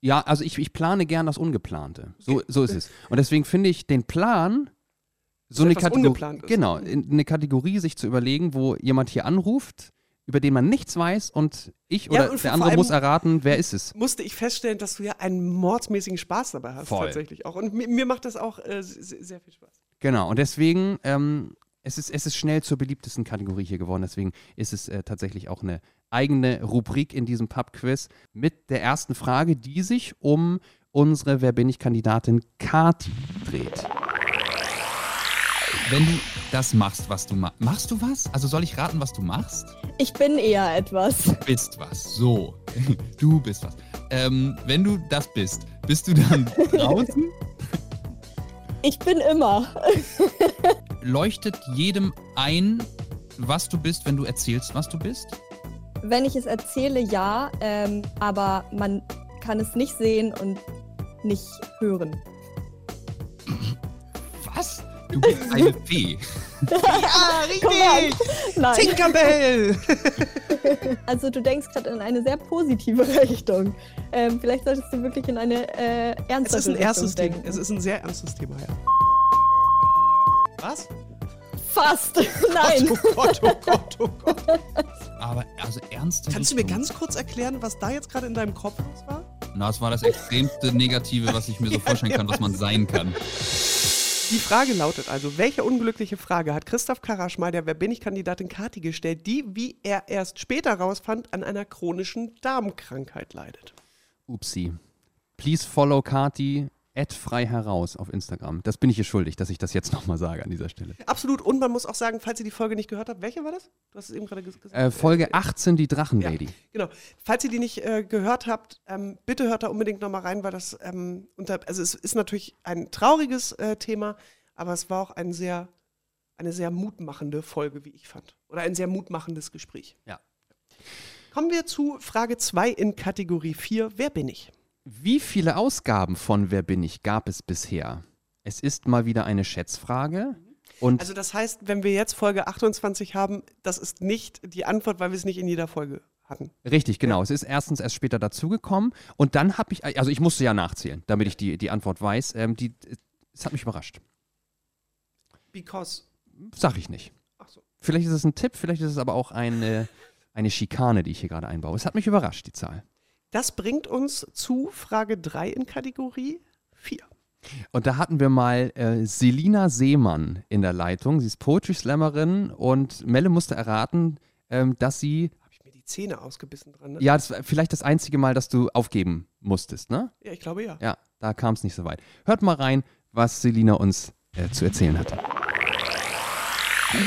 Ja, also ich, ich plane gern das Ungeplante. So, so ist (laughs) es. Und deswegen finde ich den Plan so eine Kategorie, genau, in, eine Kategorie sich zu überlegen, wo jemand hier anruft, über den man nichts weiß und ich Ja, oder und vor der andere muss erraten, wer ist es. Musste ich feststellen, dass du ja einen mordsmäßigen Spaß dabei hast, Voll. tatsächlich auch. Und mir, mir macht das auch äh, sehr, sehr viel Spaß. Genau, und deswegen, ähm, es, ist, es ist schnell zur beliebtesten Kategorie hier geworden. Deswegen ist es äh, tatsächlich auch eine eigene Rubrik in diesem Pub-Quiz mit der ersten Frage, die sich um unsere Wer bin ich Kandidatin Kati dreht. Wenn du das machst, was du machst. Machst du was? Also soll ich raten, was du machst? Ich bin eher etwas. Bist was. So. (laughs) Du bist was. Ähm, wenn du das bist, bist du dann (laughs) draußen? Ich bin immer. Leuchtet jedem ein, was du bist, wenn du erzählst, was du bist? Wenn ich es erzähle, ja, ähm, aber man kann es nicht sehen und nicht hören. Du bist eine (laughs) Fee. Ja, mal. Nein. Tinkerbell! (laughs) Also du denkst gerade in eine sehr positive Richtung. Ähm, vielleicht solltest du wirklich in eine äh, es ernstere ist ein Richtung erstes Thema. denken. Es ist ein sehr ernstes Thema, ja. Was? Fast. (laughs) Nein. Oh Gott, oh Gott, oh Gott. Aber also ernste Kannst du mir Richtung. ganz kurz erklären, was da jetzt gerade in deinem Kopf los war? Na, das war das extremste Negative, was ich mir so vorstellen kann, was man sein kann. Die Frage lautet also, welche unglückliche Frage hat Christoph Karasch mal der Wer bin ich Kandidatin Kati gestellt, die, wie er erst später rausfand, an einer chronischen Darmkrankheit leidet? Upsi. Please follow Kati at frei heraus auf Instagram. Das bin ich ihr schuldig, dass ich das jetzt (laughs) nochmal sage an dieser Stelle. Absolut. Und man muss auch sagen, falls ihr die Folge nicht gehört habt, welche war das? Du hast es eben gerade ges- gesagt. Äh, Folge 18, die Drachenlady. Genau. Falls ihr die nicht äh, gehört habt, ähm, bitte hört da unbedingt nochmal rein, weil das ähm, unter, also es ist natürlich ein trauriges äh, Thema, aber es war auch ein sehr, eine sehr mutmachende Folge, wie ich fand. Oder ein sehr mutmachendes Gespräch. Ja. Kommen wir zu Frage 2 in Kategorie 4. Wer bin ich? Wie viele Ausgaben von Wer bin ich gab es bisher? Es ist mal wieder eine Schätzfrage. Und Also das heißt, wenn wir jetzt Folge 28 haben, das ist nicht die Antwort, weil wir es nicht in jeder Folge hatten. richtig, genau. Es ist erstens erst später dazugekommen. Und dann habe ich, also ich musste ja nachzählen, damit ich die, die Antwort weiß. Ähm, die, es hat mich überrascht. Because. Sag ich nicht. Ach so. Vielleicht ist es ein Tipp, vielleicht ist es aber auch eine, eine Schikane, die ich hier gerade einbaue. Es hat mich überrascht, die Zahl. Das bringt uns zu Frage 3 in Kategorie 4. Und da hatten wir mal äh, Selina Seemann in der Leitung. Sie ist Poetry Slammerin und Melle musste erraten, ähm, dass sie, Habe ich mir die Zähne ausgebissen dran, ne? ja, das war vielleicht das einzige Mal, dass du aufgeben musstest, ne? Ja, ich glaube ja. Ja, da kam es nicht so weit. Hört mal rein, was Selina uns äh, zu erzählen hat.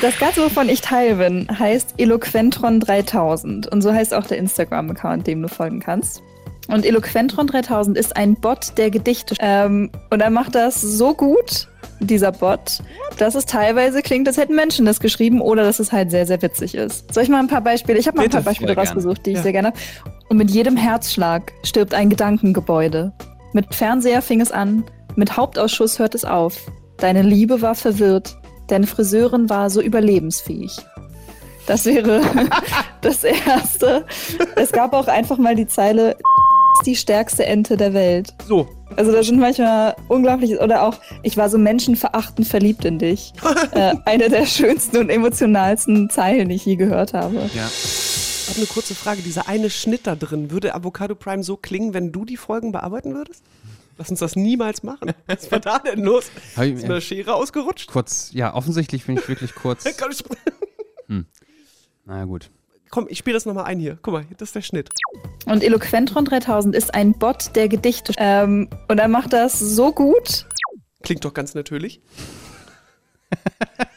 Das Ganze, wovon ich Teil bin, heißt Eloquentron 3000 und so heißt auch der Instagram-Account, dem du folgen kannst. Und Eloquentron 3000 ist ein Bot, der Gedichte ähm, und er macht das so gut, dieser Bot, dass es teilweise klingt, als hätten Menschen das geschrieben oder dass es halt sehr, sehr witzig ist. Soll ich mal ein paar Beispiele? Ich habe mal ein paar Beispiele rausgesucht, die ich Ja. sehr gerne habe. Und mit jedem Herzschlag stirbt ein Gedankengebäude. Mit Fernseher fing es an, mit Hauptausschuss hört es auf. Deine Liebe war verwirrt, deine Friseurin war so überlebensfähig. Das wäre (laughs) das Erste. Es gab auch einfach mal die Zeile, ist die stärkste Ente der Welt. So. Also da sind manchmal unglaublich, oder auch, ich war so menschenverachtend verliebt in dich. (laughs) äh, eine der schönsten und emotionalsten Zeilen, die ich je gehört habe. Ja. Ich habe eine kurze Frage. Dieser eine Schnitt da drin, würde Avocado Prime so klingen, wenn du die Folgen bearbeiten würdest? Lass uns das niemals machen. Was war da denn los? Hab ich, Ist eine äh, Schere ausgerutscht? kurz, ja, offensichtlich bin ich wirklich kurz. (laughs) Ich, Na gut. komm, ich spiele das nochmal ein hier. Guck mal, das ist der Schnitt. Und Eloquentron 3000 ist ein Bot, der Gedichte ähm, und er macht das so gut. Klingt doch ganz natürlich. (laughs)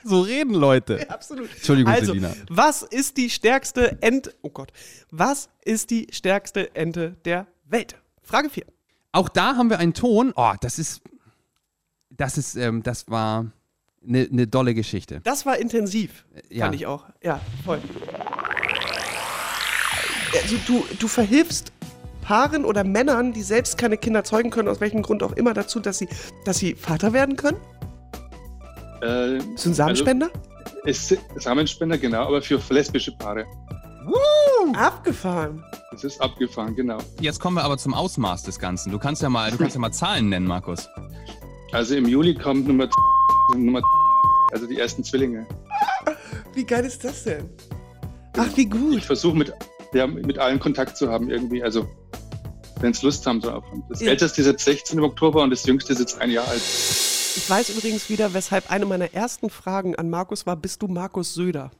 So reden Leute. Absolut. Entschuldigung, Also, Selina. was ist die stärkste Ente? Oh Gott. Was ist die stärkste Ente der Welt? Frage 4. Auch da haben wir einen Ton. Oh, das ist. Das ist, ähm, das war eine ne dolle Geschichte. Das war intensiv, Ja. fand ich auch. Ja, voll. Also du, du verhilfst Paaren oder Männern, die selbst keine Kinder zeugen können, aus welchem Grund auch immer, dazu, dass sie, dass sie Vater werden können? Äh, ein Samenspender? ist Samenspender, genau, aber für lesbische Paare. Abgefahren. Das ist abgefahren, genau. Jetzt kommen wir aber zum Ausmaß des Ganzen. Du kannst ja mal, du kannst ja mal Zahlen nennen, Markus. Also im Juli kommt Nummer, Nummer also die ersten Zwillinge. Wie geil ist das denn? Ach, wie Ich gut. versuche mit, ja, mit allen Kontakt zu haben irgendwie, also wenn es Lust haben. So. Und Das Ja. älteste ist jetzt 16 im Oktober und das jüngste ist jetzt ein Jahr alt. Ich weiß übrigens wieder, weshalb eine meiner ersten Fragen an Markus war, bist du Markus Söder?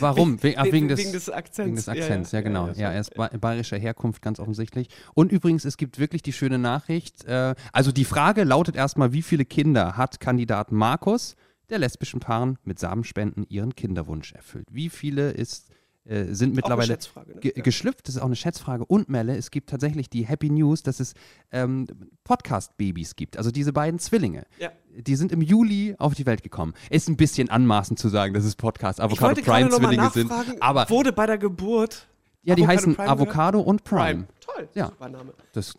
Warum? We ach, wegen, des, wegen des Akzents. Wegen des Akzents, ja, genau. Ja, so. er ist ba bayerischer Herkunft, ganz offensichtlich. Und übrigens, es gibt wirklich die schöne Nachricht. Äh, also die Frage lautet erstmal, wie viele Kinder hat Kandidat Markus der lesbischen Paaren mit Samenspenden ihren Kinderwunsch erfüllt? Wie viele ist, äh, sind mittlerweile ne? ge geschlüpft? Das ist auch eine Schätzfrage. Und Melle, es gibt tatsächlich die Happy News, dass es ähm, Podcast-Babys gibt. Also diese beiden Zwillinge. Ja. Die sind im Juli auf die Welt gekommen. Ist ein bisschen anmaßend zu sagen, dass es Podcast Ich Avocado wollte gerade Prime nochmal Zwillinge sind. Aber wurde bei der Geburt ja, die Avocado heißen Prime Avocado und Prime. Prime. Toll, Ja. super Name. Das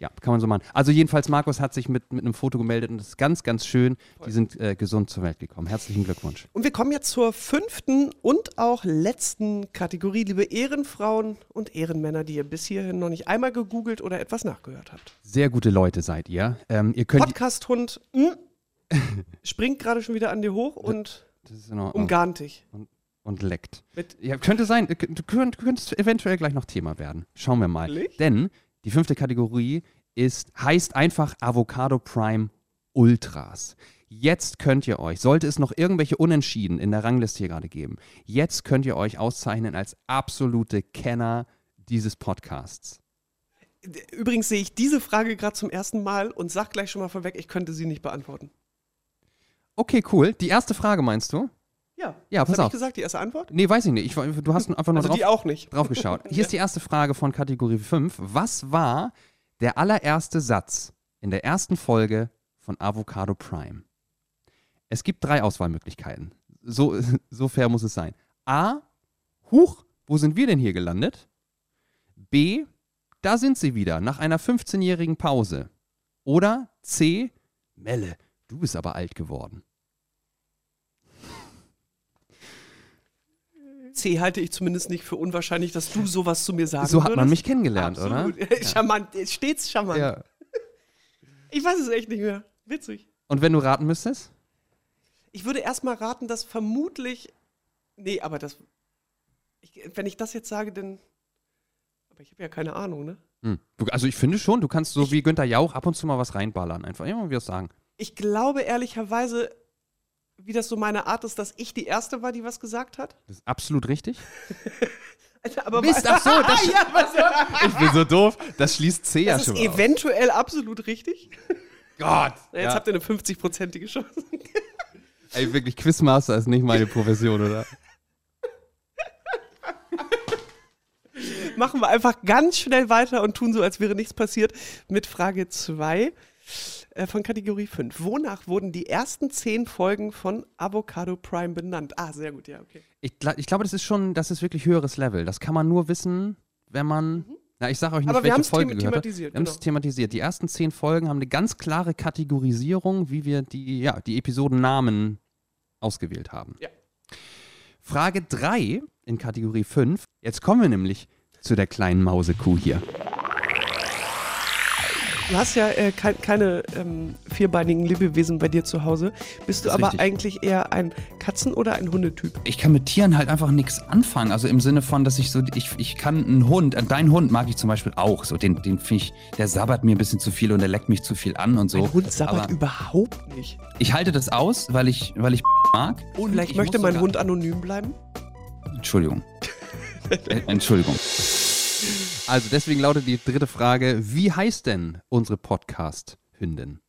ja, kann man so machen. Also jedenfalls, Markus hat sich mit, mit einem Foto gemeldet und das ist ganz, ganz schön. Die sind äh, gesund zur Welt gekommen. Herzlichen Glückwunsch. Und wir kommen jetzt zur fünften und auch letzten Kategorie, liebe Ehrenfrauen und Ehrenmänner, die ihr bis hierhin noch nicht einmal gegoogelt oder etwas nachgehört habt. Sehr gute Leute seid ihr. Ähm, ihr könnt. Podcast-Hund mm, (laughs) springt gerade schon wieder an dir hoch und umgarnt dich. und leckt. Mit Ja, könnte sein, du könnt- du könntest eventuell gleich noch Thema werden. Schauen wir mal. Wirklich? Denn die fünfte Kategorie ist, heißt einfach Avocado Prime Ultras. Jetzt könnt ihr euch, sollte es noch irgendwelche Unentschieden in der Rangliste hier gerade geben, jetzt könnt ihr euch auszeichnen als absolute Kenner dieses Podcasts. Übrigens sehe ich diese Frage gerade zum ersten Mal und sag gleich schon mal vorweg, ich könnte sie nicht beantworten. Okay, cool. Die erste Frage meinst du? Ja, Ja, was pass auf. ich gesagt? Die erste Antwort? Nee, weiß ich nicht. Ich, du hast einfach nur Also drauf, die auch nicht. drauf geschaut. Hier ist die erste Frage von Kategorie 5. Was war der allererste Satz in der ersten Folge von Avocado Prime? Es gibt drei Auswahlmöglichkeiten. So, (laughs) so fair muss es sein. A. Huch, wo sind wir denn hier gelandet? B. Da sind sie wieder, nach einer 15-jährigen Pause. Oder C. Melle, du bist aber alt geworden. C halte ich zumindest nicht für unwahrscheinlich, dass du sowas zu mir sagen So hat man würdest. mich kennengelernt, Absolut. oder? Charmant, stets charmant. Ja. Ich weiß es echt nicht mehr. Witzig. Und wenn du raten müsstest? Ich würde erstmal raten, dass vermutlich. Nee, aber das. Ich, wenn ich das jetzt sage, dann. Aber ich habe ja keine Ahnung, ne? Hm. Du, also ich finde schon, du kannst so wie Günther Jauch ab und zu mal was reinballern. Einfach immer wie wir es sagen. Ich glaube ehrlicherweise, wie das so meine Art ist, dass ich die Erste war, die was gesagt hat. Das ist absolut richtig. (laughs) Aber Mist, ach so, das- (laughs) ja, was, Ich bin so doof. Das schließt C ja das ist schon mal aus. eventuell absolut richtig. Gott. (laughs) Jetzt Ja. habt ihr eine 50-prozentige Chance. Ey, wirklich, Quizmaster ist nicht meine Profession, oder? Machen wir einfach ganz schnell weiter und tun so, als wäre nichts passiert mit Frage 2 äh, von Kategorie 5. Wonach wurden die ersten zehn Folgen von Avocado Prime benannt? Ah, sehr gut, ja, okay. Ich, ich glaube, das ist schon, das ist wirklich höheres Level. Das kann man nur wissen, wenn man. Na, ich sage euch nicht, Mhm. Aber wir welche haben's Folge them- gehört hat. Wir haben es genau. thematisiert. Die ersten zehn Folgen haben eine ganz klare Kategorisierung, wie wir die, ja, die Episodennamen ausgewählt haben. Ja. Frage 3 in Kategorie 5. Jetzt kommen wir nämlich zu der kleinen Mausekuh hier. Du hast ja äh, kein, keine ähm, vierbeinigen Lebewesen bei dir zu Hause. Bist du aber richtig. eigentlich eher ein Katzen- oder ein Hundetyp? Ich kann mit Tieren halt einfach nichts anfangen. Also im Sinne von, dass ich so, ich, ich kann einen Hund, äh, deinen Hund mag ich zum Beispiel auch. So, den, den finde ich, der sabbert mir ein bisschen zu viel und der leckt mich zu viel an und so. Ein Hund sabbert Aber überhaupt nicht. ich halte das aus, weil ich, weil ich (laughs) mag. Und Vielleicht ich möchte mein Hund anonym bleiben. Entschuldigung. (laughs) äh, Entschuldigung. Also deswegen lautet die dritte Frage: Wie heißt denn unsere Podcast-Hündin?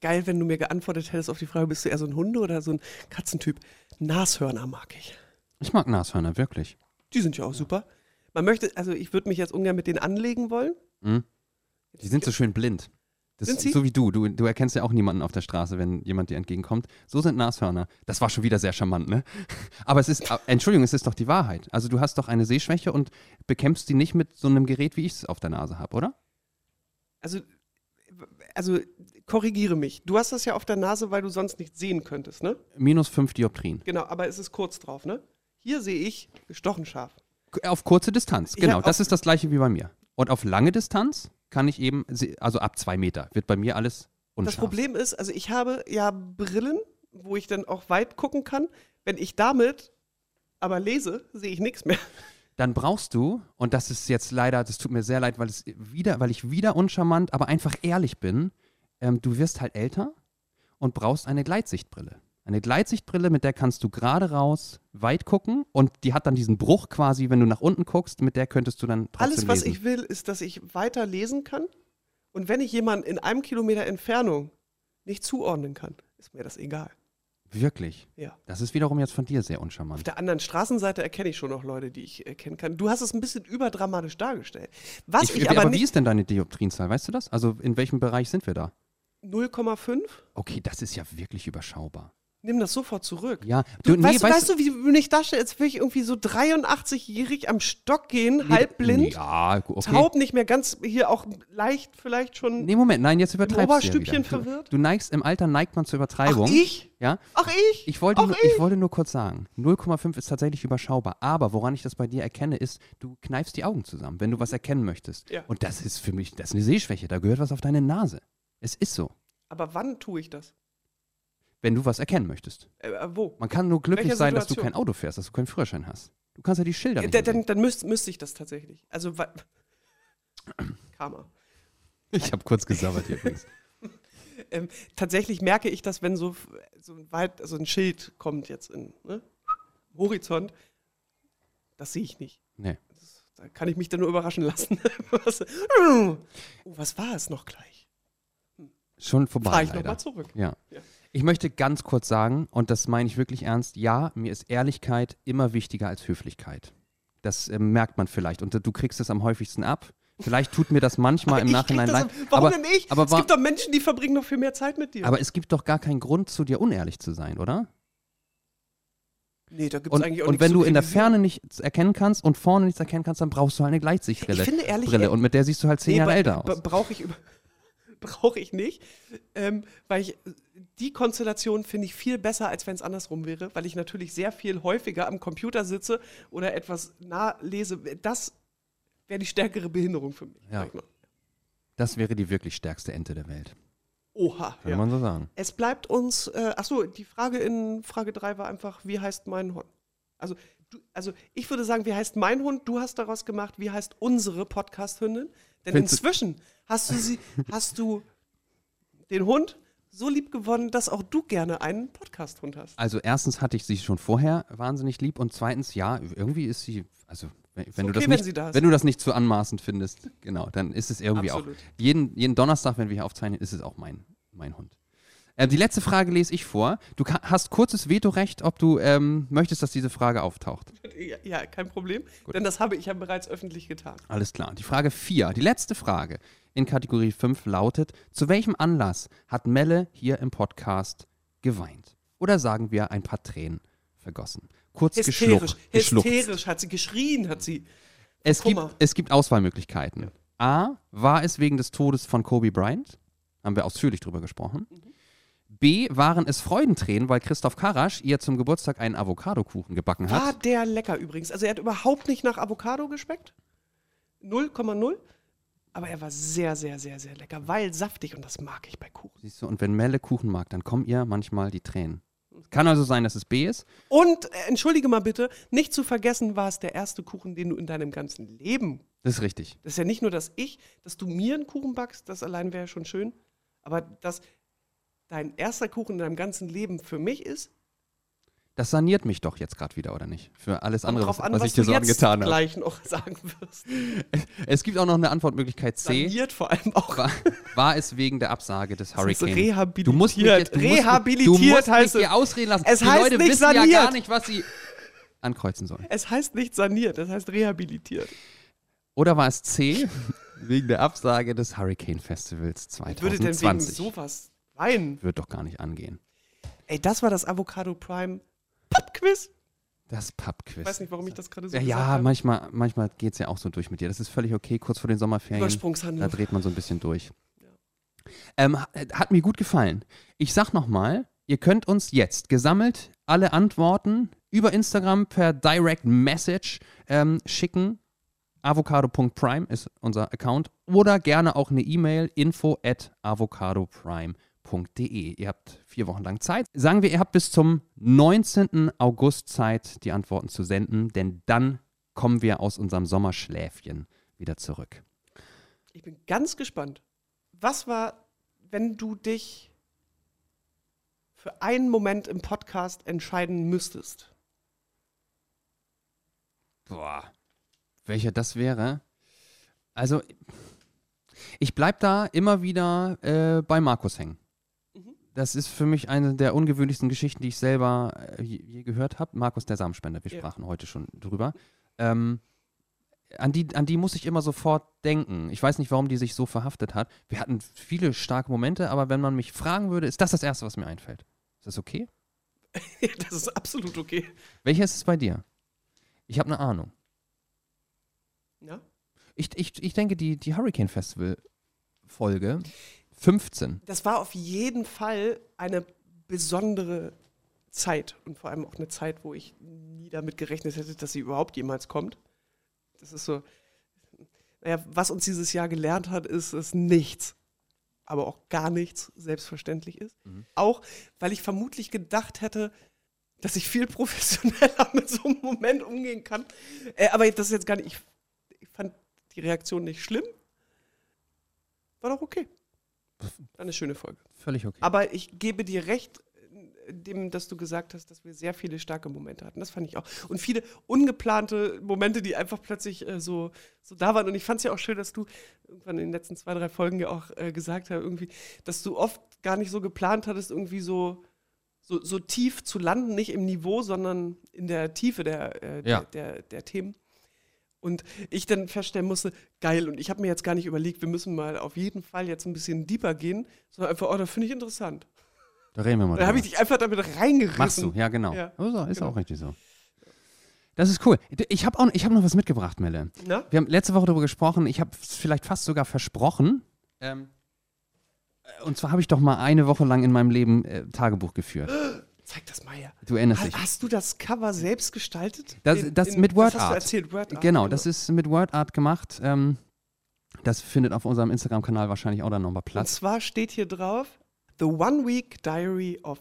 Geil, wenn du mir geantwortet hättest auf die Frage, bist du eher so ein Hunde- oder so ein Katzentyp? Nashörner mag ich. Ich mag Nashörner, wirklich. Die sind ja auch super. Man möchte, also ich würde mich jetzt ungern mit denen anlegen wollen. Hm? Die sind so schön blind. Das Sind sie? so wie du. du. Du erkennst ja auch niemanden auf der Straße, wenn jemand dir entgegenkommt. So sind Nashörner. Das war schon wieder sehr charmant, ne? (laughs) Aber es ist, äh, Entschuldigung, es ist doch die Wahrheit. Also du hast doch eine Sehschwäche und bekämpfst die nicht mit so einem Gerät, wie ich es auf der Nase habe, oder? Also, also korrigiere mich. Du hast das ja auf der Nase, weil du sonst nicht sehen könntest, ne? Minus fünf Dioptrien. Genau, aber es ist kurz drauf, ne? Hier sehe ich gestochen scharf. Auf kurze Distanz, genau. hab das ist das gleiche wie bei mir. Und auf lange Distanz kann ich eben, also ab zwei Meter, wird bei mir alles unscharf. Das Problem ist, also ich habe ja Brillen, wo ich dann auch weit gucken kann. Wenn ich damit aber lese, sehe ich nichts mehr. dann brauchst du, und das ist jetzt leider, das tut mir sehr leid, weil, es wieder, weil ich wieder uncharmant, aber einfach ehrlich bin, ähm, du wirst halt älter und brauchst eine Gleitsichtbrille. Eine Gleitsichtbrille, mit der kannst du gerade raus weit gucken und die hat dann diesen Bruch quasi, wenn du nach unten guckst, mit der könntest du dann Alles, was lesen. ich will, ist, dass ich weiter lesen kann. Und wenn ich jemanden in einem Kilometer Entfernung nicht zuordnen kann, ist mir das egal. Wirklich. Ja. Das ist wiederum jetzt von dir sehr Auf uncharmant. der anderen Straßenseite erkenne ich schon noch Leute, die ich erkennen kann. Du hast es ein bisschen überdramatisch dargestellt. Was ich, Ich, aber, aber wie nicht. ist denn deine Dioptrienzahl? Weißt du das? Also in welchem Bereich sind wir da? 0,5? Okay, das ist ja wirklich überschaubar. Nimm das sofort zurück. Ja, Du, nee, weißt, du, weißt du, wie du mich darstellst? Jetzt will ich irgendwie so 83-jährig am Stock gehen, halb blind, Ja, okay. taub, nicht mehr ganz, hier auch leicht vielleicht schon. Nee, Moment, nein, jetzt übertreibst du ja Oberstübchen verwirrt? Du, du neigst, im Alter neigt man zur Übertreibung. Ach, ich? Ja? Ach, ich? Ich wollte, Ach, nur, ich wollte nur kurz sagen, 0,5 ist tatsächlich überschaubar. Aber woran ich das bei dir erkenne, ist, du kneifst die Augen zusammen, wenn du was erkennen möchtest. Ja. Und das ist für mich, das ist eine Sehschwäche. Da gehört was auf deine Nase. Es ist so, Aber wann tue ich das? Wenn du was erkennen möchtest. Äh, äh, wo? Man kann nur glücklich sein, dass du kein Auto fährst, dass du keinen Führerschein hast. Du kannst ja die Schilder nicht mehr dann dann müsste müsste ich das tatsächlich. Also, (clears throat) Karma. Ich habe kurz gesabbert hier übrigens. (laughs) Ähm, tatsächlich merke ich das, wenn so, so ein also ein Schild kommt jetzt in ne? Horizont, das sehe ich nicht. Nee. Das, da kann ich mich dann nur überraschen lassen. (laughs) was, oh, was war es noch gleich? Schon vorbei. Fahre ich nochmal zurück. Ja. Ja. Ich möchte ganz kurz sagen, und das meine ich wirklich ernst, ja, mir ist Ehrlichkeit immer wichtiger als Höflichkeit. Das äh, merkt man vielleicht. Und äh, du kriegst es am häufigsten ab. Vielleicht tut mir das manchmal im Ich Nachhinein leid. Warum aber, denn ich? aber es gibt doch Menschen, die verbringen noch viel mehr Zeit mit dir. aber es gibt doch gar keinen Grund, zu dir unehrlich zu sein, oder? nee, da gibt es Und, eigentlich auch und wenn du in der. Ferne nichts erkennen kannst und vorne nichts erkennen kannst, dann brauchst du halt eine Gleitsichtbrille. Ich finde ehrlich, Brille. Und mit der siehst du halt zehn Nee, Jahre älter aus. Brauche ich, über- brauch ich nicht, ähm, weil ich die Konstellation finde ich viel besser, als wenn es andersrum wäre, weil ich natürlich sehr viel häufiger am Computer sitze oder etwas nah lese. Das wäre die stärkere Behinderung für mich. Ja. Das wäre die wirklich stärkste Ente der Welt. Oha. Kann Ja. man so sagen. Es bleibt uns, äh, achso, die Frage in Frage 3 war einfach, wie heißt mein Hund? Also, du, also ich würde sagen, wie heißt mein Hund? Du hast daraus gemacht, wie heißt unsere Podcast-Hündin? Denn Findest du- inzwischen hast du sie, hast du den Hund so lieb gewonnen, dass auch du gerne einen Podcast-Hund hast. Also erstens hatte ich sie schon vorher wahnsinnig lieb und zweitens, ja, irgendwie ist sie, also wenn, wenn du okay, das wenn nicht, da wenn du das nicht zu anmaßend findest, genau, dann ist es irgendwie Absolut. auch. Jeden, jeden Donnerstag, wenn wir hier aufzeichnen, ist es auch mein, mein Hund. Äh, die letzte Frage lese ich vor. Du hast kurzes Vetorecht, ob du ähm, möchtest, dass diese Frage auftaucht. Ja, ja kein Problem, Gut. denn das habe ich ja bereits öffentlich getan. Alles klar. Die Frage 4, die letzte Frage in Kategorie 5 lautet: Zu welchem Anlass hat Melle hier im Podcast geweint? Oder sagen wir ein paar Tränen vergossen? Kurz Hysterisch, geschluckt. hysterisch hat sie geschrien, hat sie. Es gibt, es gibt Auswahlmöglichkeiten. A. War es wegen des Todes von Kobe Bryant? Haben wir ausführlich drüber gesprochen. B. Waren es Freudentränen, weil Christoph Karasch ihr zum Geburtstag einen Avocadokuchen gebacken War hat? der lecker übrigens. Also er hat überhaupt nicht nach Avocado geschmeckt. 0,0. Aber er war sehr, sehr, sehr, sehr lecker, weil saftig und das mag ich bei Kuchen. Siehst du, und wenn Melle Kuchen mag, dann kommen ihr manchmal die Tränen. Kann also sein, dass es B ist. Und äh, entschuldige mal bitte, nicht zu vergessen, war es der erste Kuchen, den du in deinem ganzen Leben. Das ist richtig. Das ist ja nicht nur, dass ich, dass du mir einen Kuchen backst, das allein wäre schon schön, aber dass dein erster Kuchen in deinem ganzen Leben für mich ist. Das saniert mich doch jetzt gerade wieder, oder nicht? Für alles andere, was, an, was was, ich dir so angetan habe. gleich noch (laughs) sagen wirst. Es gibt auch noch eine Antwortmöglichkeit C. Saniert vor allem auch. War, war es wegen der Absage des Das heißt Hurricane? rehabilitiert. Du musst mich jetzt, du musst, rehabilitiert du musst heißt mich es. ausreden lassen. Es Die heißt Leute nicht wissen ja saniert. gar nicht, was sie ankreuzen sollen. Es heißt nicht saniert, es heißt rehabilitiert. Oder war es C? (laughs) wegen der Absage des Hurricane Festivals Wer würde denn wegen 2020. sowas weinen? Wird doch gar nicht angehen. Ey, das war das Avocado Prime Pop-Quiz. Das Pub-Quiz. Ich weiß nicht, warum ich das gerade so Ja, ja manchmal, manchmal geht es ja auch so durch mit dir. Das ist völlig okay, kurz vor den Sommerferien. Da Übersprungshandlung. dreht man so ein bisschen durch. Ähm, ha- hat mir gut gefallen. Ich sag nochmal, ihr könnt uns jetzt gesammelt alle Antworten über Instagram per Direct Message ähm, schicken. Avocado.prime ist unser Account. Oder gerne auch eine E-Mail info at Ihr habt vier Wochen lang Zeit. Sagen wir, ihr habt bis zum 19. August Zeit, die Antworten zu senden, denn dann kommen wir aus unserem Sommerschläfchen wieder zurück. Ich bin ganz gespannt. Was war, wenn du dich für einen Moment im Podcast entscheiden müsstest? Boah. Welcher das wäre? Also, ich bleib da immer wieder äh, bei Markus hängen. Das ist für mich eine der ungewöhnlichsten Geschichten, die ich selber äh, je, gehört habe. Markus der Samenspender, wir Ja. sprachen heute schon drüber. Ähm, an, die, an die muss ich immer sofort denken. Ich weiß nicht, warum die sich so verhaftet hat. Wir hatten viele starke Momente, aber wenn man mich fragen würde, ist das das Erste, was mir einfällt. Ist das okay? (laughs) das ist absolut okay. Welcher ist es bei dir? Ich habe eine Ahnung. Ja? Ich, ich, ich denke, die, die Hurricane Festival Folge 15. Das war auf jeden Fall eine besondere Zeit und vor allem auch eine Zeit, wo ich nie damit gerechnet hätte, dass sie überhaupt jemals kommt. Das ist so, naja, was uns dieses Jahr gelernt hat, ist, dass nichts, aber auch gar nichts selbstverständlich ist. Mhm. Auch, weil ich vermutlich gedacht hätte, dass ich viel (laughs) professioneller mit so einem Moment umgehen kann. Äh, aber das ist jetzt gar nicht, ich, ich fand die Reaktion nicht schlimm. War doch okay. Eine schöne Folge. Völlig okay. Aber ich gebe dir recht, äh, dem, dass du gesagt hast, dass wir sehr viele starke Momente hatten. Das fand ich auch. Und viele ungeplante Momente, die einfach plötzlich äh, so, so da waren. Und ich fand es ja auch schön, dass du irgendwann in den letzten zwei, drei Folgen ja auch äh, gesagt hast, irgendwie, dass du oft gar nicht so geplant hattest, irgendwie so, so, so tief zu landen, nicht im Niveau, sondern in der Tiefe der, äh, Ja. der, der, der Themen. Und ich dann feststellen musste, geil, und ich habe mir jetzt gar nicht überlegt, wir müssen mal auf jeden Fall jetzt ein bisschen deeper gehen, sondern einfach, oh, das finde ich interessant. Da reden wir mal (laughs) Da habe ich dich einfach damit reingerissen. Machst du, ja, genau. Ja, Also, ist genau. auch richtig so. Das ist cool. Ich habe hab noch was mitgebracht, Melle. Na? Wir haben letzte Woche darüber gesprochen, ich habe es vielleicht fast sogar versprochen. Ähm, äh, und zwar habe ich doch mal eine Woche lang in meinem Leben äh, Tagebuch geführt. (gasps) Zeig das mal her. Du erinnerst dich. Hast du das Cover selbst gestaltet? Das, In- das in- mit das Word hast du erzählt, Word Art. Genau, das ist mit Word Art gemacht. Ähm, das findet auf unserem Instagram-Kanal wahrscheinlich auch dann nochmal Und Platz. zwar steht hier drauf, The One Week Diary of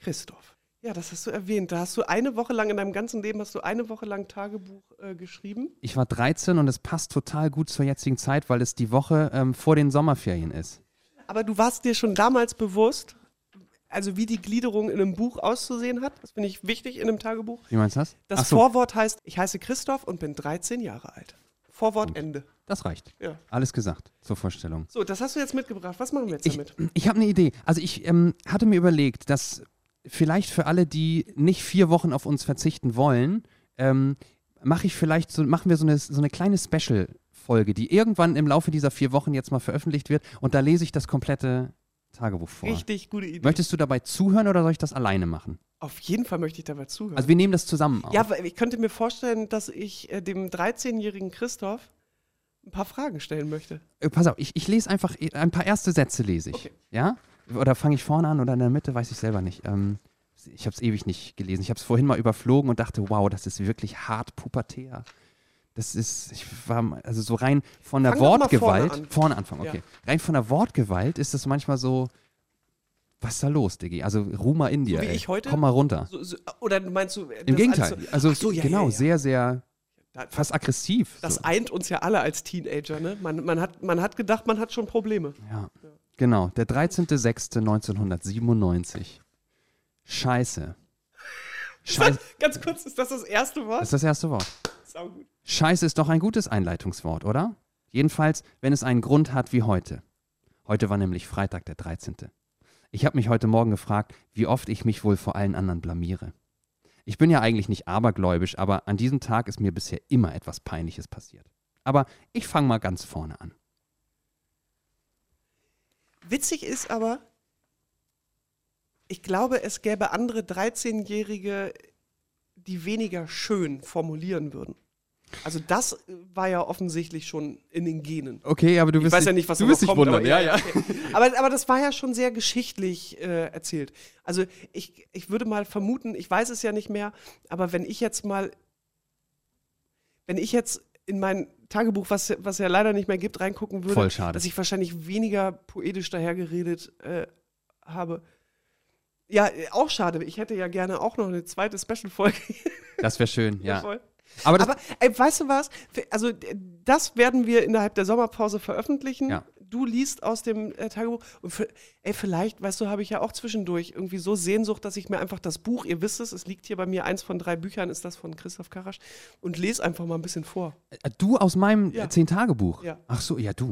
Christoph. Ja, das hast du erwähnt. Da hast du eine Woche lang, in deinem ganzen Leben hast du eine Woche lang Tagebuch äh, geschrieben. Ich war 13 und es passt total gut zur jetzigen Zeit, weil es die Woche ähm, vor den Sommerferien ist. Aber du warst dir schon damals bewusst, also wie die Gliederung in einem Buch auszusehen hat. Das finde ich wichtig in einem Tagebuch. Wie meinst du das? Das so, Vorwort heißt, ich heiße Christoph und bin 13 Jahre alt. Vorwort Ende. das reicht. Ja. Alles gesagt zur Vorstellung. So, das hast du jetzt mitgebracht. Was machen wir jetzt Ich, damit? ich habe eine Idee. Also ich ähm, hatte mir überlegt, dass vielleicht für alle, die nicht vier Wochen auf uns verzichten wollen, ähm, mache ich vielleicht so, machen wir so eine, so eine kleine Special-Folge, die irgendwann im Laufe dieser vier Wochen jetzt mal veröffentlicht wird und da lese ich das komplette Tagebuch vor. Richtig gute Idee. Möchtest du dabei zuhören oder soll ich das alleine machen? Auf jeden Fall möchte ich dabei zuhören. Also wir nehmen das zusammen auf. ja, ich könnte mir vorstellen, dass ich äh, dem 13-jährigen Christoph ein paar Fragen stellen möchte. Äh, Pass auf, ich, ich lese einfach äh, ein paar erste Sätze lese ich. Okay. Ja? Oder fange ich vorne an oder in der Mitte, weiß ich selber nicht. Ähm, ich habe es ewig nicht gelesen. Ich habe es vorhin mal überflogen und dachte, wow, das ist wirklich hart pubertär. Das ist, ich war also so rein von der Fang Wortgewalt. vorne an. Vorne anfangen, okay. Ja. Rein von der Wortgewalt ist es manchmal so, was ist da los, Diggi? Also ruh mal in dir. wie ey. ich heute? Komm mal runter. So, so, oder meinst du. Im das Gegenteil. so- Also Ach so, ja, genau, ja, ja. sehr, sehr, fast aggressiv. Das so. eint uns ja alle als Teenager, ne? Man, man, hat, man hat gedacht, man hat schon Probleme. Ja, genau. Der 13.06.1997. Scheiße. Scheiße. Ganz kurz, ist das das erste Wort? Das ist das erste Wort. Scheiße ist doch ein gutes Einleitungswort, oder? Jedenfalls, wenn es einen Grund hat wie heute. Heute war nämlich Freitag, der 13. Ich habe mich heute Morgen gefragt, wie oft ich mich wohl vor allen anderen blamiere. Ich bin ja eigentlich nicht abergläubisch, aber an diesem Tag ist mir bisher immer etwas Peinliches passiert. Aber ich fange mal ganz vorne an. Witzig ist aber, ich glaube, es gäbe andere 13-Jährige, die weniger schön formulieren würden. Also das äh, war ja offensichtlich schon in den Genen. Okay, aber du Ich wirst weiß ja nicht, was du wirst dich wundern. aber, Ja, ja. okay. (laughs) aber, aber das war ja schon sehr geschichtlich äh, erzählt. Also ich, ich würde mal vermuten, ich weiß es ja nicht mehr, aber wenn ich jetzt mal, wenn ich jetzt in mein Tagebuch, was, was ja leider nicht mehr gibt, reingucken würde, dass ich wahrscheinlich weniger poetisch dahergeredet äh, habe. Ja, äh, auch schade. Ich hätte ja gerne auch noch eine zweite Special-Folge. (laughs) Das wäre schön, (laughs) ja. Aber Aber ey, weißt du was? Also das werden wir innerhalb der Sommerpause veröffentlichen. Ja. Du liest aus dem äh, Tagebuch und für, ey, vielleicht, weißt du, habe ich ja auch zwischendurch irgendwie so Sehnsucht, dass ich mir einfach das Buch, ihr wisst es, es liegt hier bei mir, eins von drei Büchern ist das von Christoph Karasch und lese einfach mal ein bisschen vor. äh, du aus meinem Ja. äh, Zehn-Tage-Buch? Ja. Ach so, ja, du.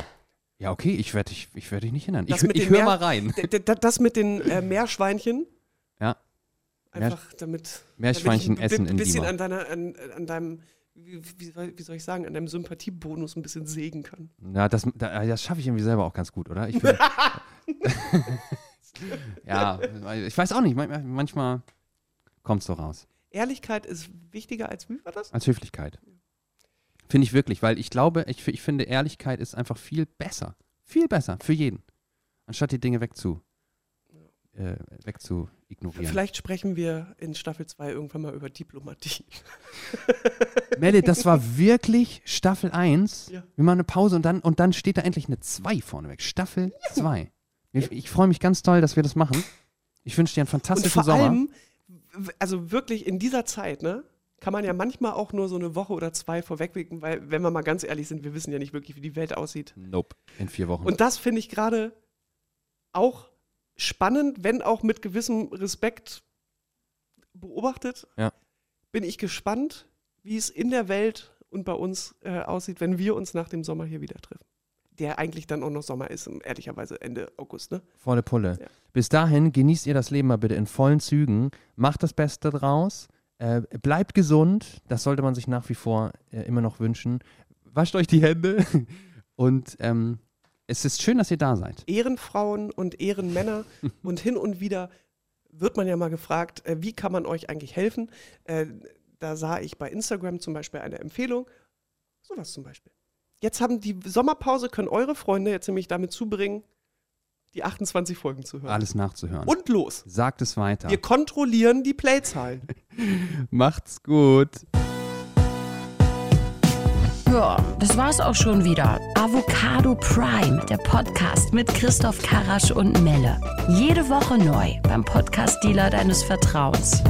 Ja, okay, ich werde dich, ich werd dich nicht hindern. Ich, Das ich höre mal rein. Das mit den äh, Meerschweinchen. Ja. Einfach damit. Meerschweinchen damit ich ein essen in bi- bisschen an, deiner, an, an deinem, wie, wie, soll, ich sagen, an deinem Sympathiebonus ein bisschen sägen kann. Ja, das, da- das schaffe ich irgendwie selber auch ganz gut, oder? Ich bin, (laughs) ja, ich weiß auch nicht. Manchmal, manchmal kommt es so raus. Ehrlichkeit ist wichtiger als wie war das? Als Höflichkeit. Finde ich wirklich, weil ich glaube, ich, ich finde, Ehrlichkeit ist einfach viel besser. Viel besser für jeden. Anstatt die Dinge wegzu, äh, wegzu ignorieren. Vielleicht sprechen wir in Staffel 2 irgendwann mal über Diplomatie. (laughs) Melle, das war wirklich Staffel 1. Ja. Wir machen eine Pause und dann, und dann steht da endlich eine 2 vorneweg. Staffel 2. Ich, ich freue mich ganz toll, dass wir das machen. Ich wünsche dir einen Und fantastischen vor Sommer. allem, also wirklich in dieser Zeit, ne, kann man ja manchmal auch nur so eine Woche oder zwei vorwegwinken, weil, wenn wir mal ganz ehrlich sind, wir wissen ja nicht wirklich, wie die Welt aussieht. Nope. In vier Wochen. Und das finde ich gerade auch spannend, wenn auch mit gewissem Respekt beobachtet. Ja. Bin ich gespannt, wie es in der Welt und bei uns äh, aussieht, wenn wir uns nach dem Sommer hier wieder treffen. Der eigentlich dann auch noch Sommer ist, ehrlicherweise Ende August, ne? Volle Pulle. Ja. Bis dahin genießt ihr das Leben mal bitte in vollen Zügen. Macht das Beste draus. Äh, bleibt gesund. Das sollte man sich nach wie vor äh, immer noch wünschen. Wascht euch die Hände. (laughs) Und ähm, es ist schön, dass ihr da seid. Ehrenfrauen und Ehrenmänner (laughs) und hin und wieder wird man ja mal gefragt, äh, wie kann man euch eigentlich helfen? Äh, da sah ich bei Instagram zum Beispiel eine Empfehlung. Sowas zum Beispiel. Jetzt haben die Sommerpause, können eure Freunde jetzt nämlich damit zubringen, die 28 Folgen zu hören. Alles nachzuhören. Und los. Sagt es weiter. Wir kontrollieren die Playzahlen. (laughs) Macht's gut. Ja, das war's auch schon wieder. Avocado Prime, der Podcast mit Christoph Karasch und Melle. Jede Woche neu beim Podcast-Dealer deines Vertrauens.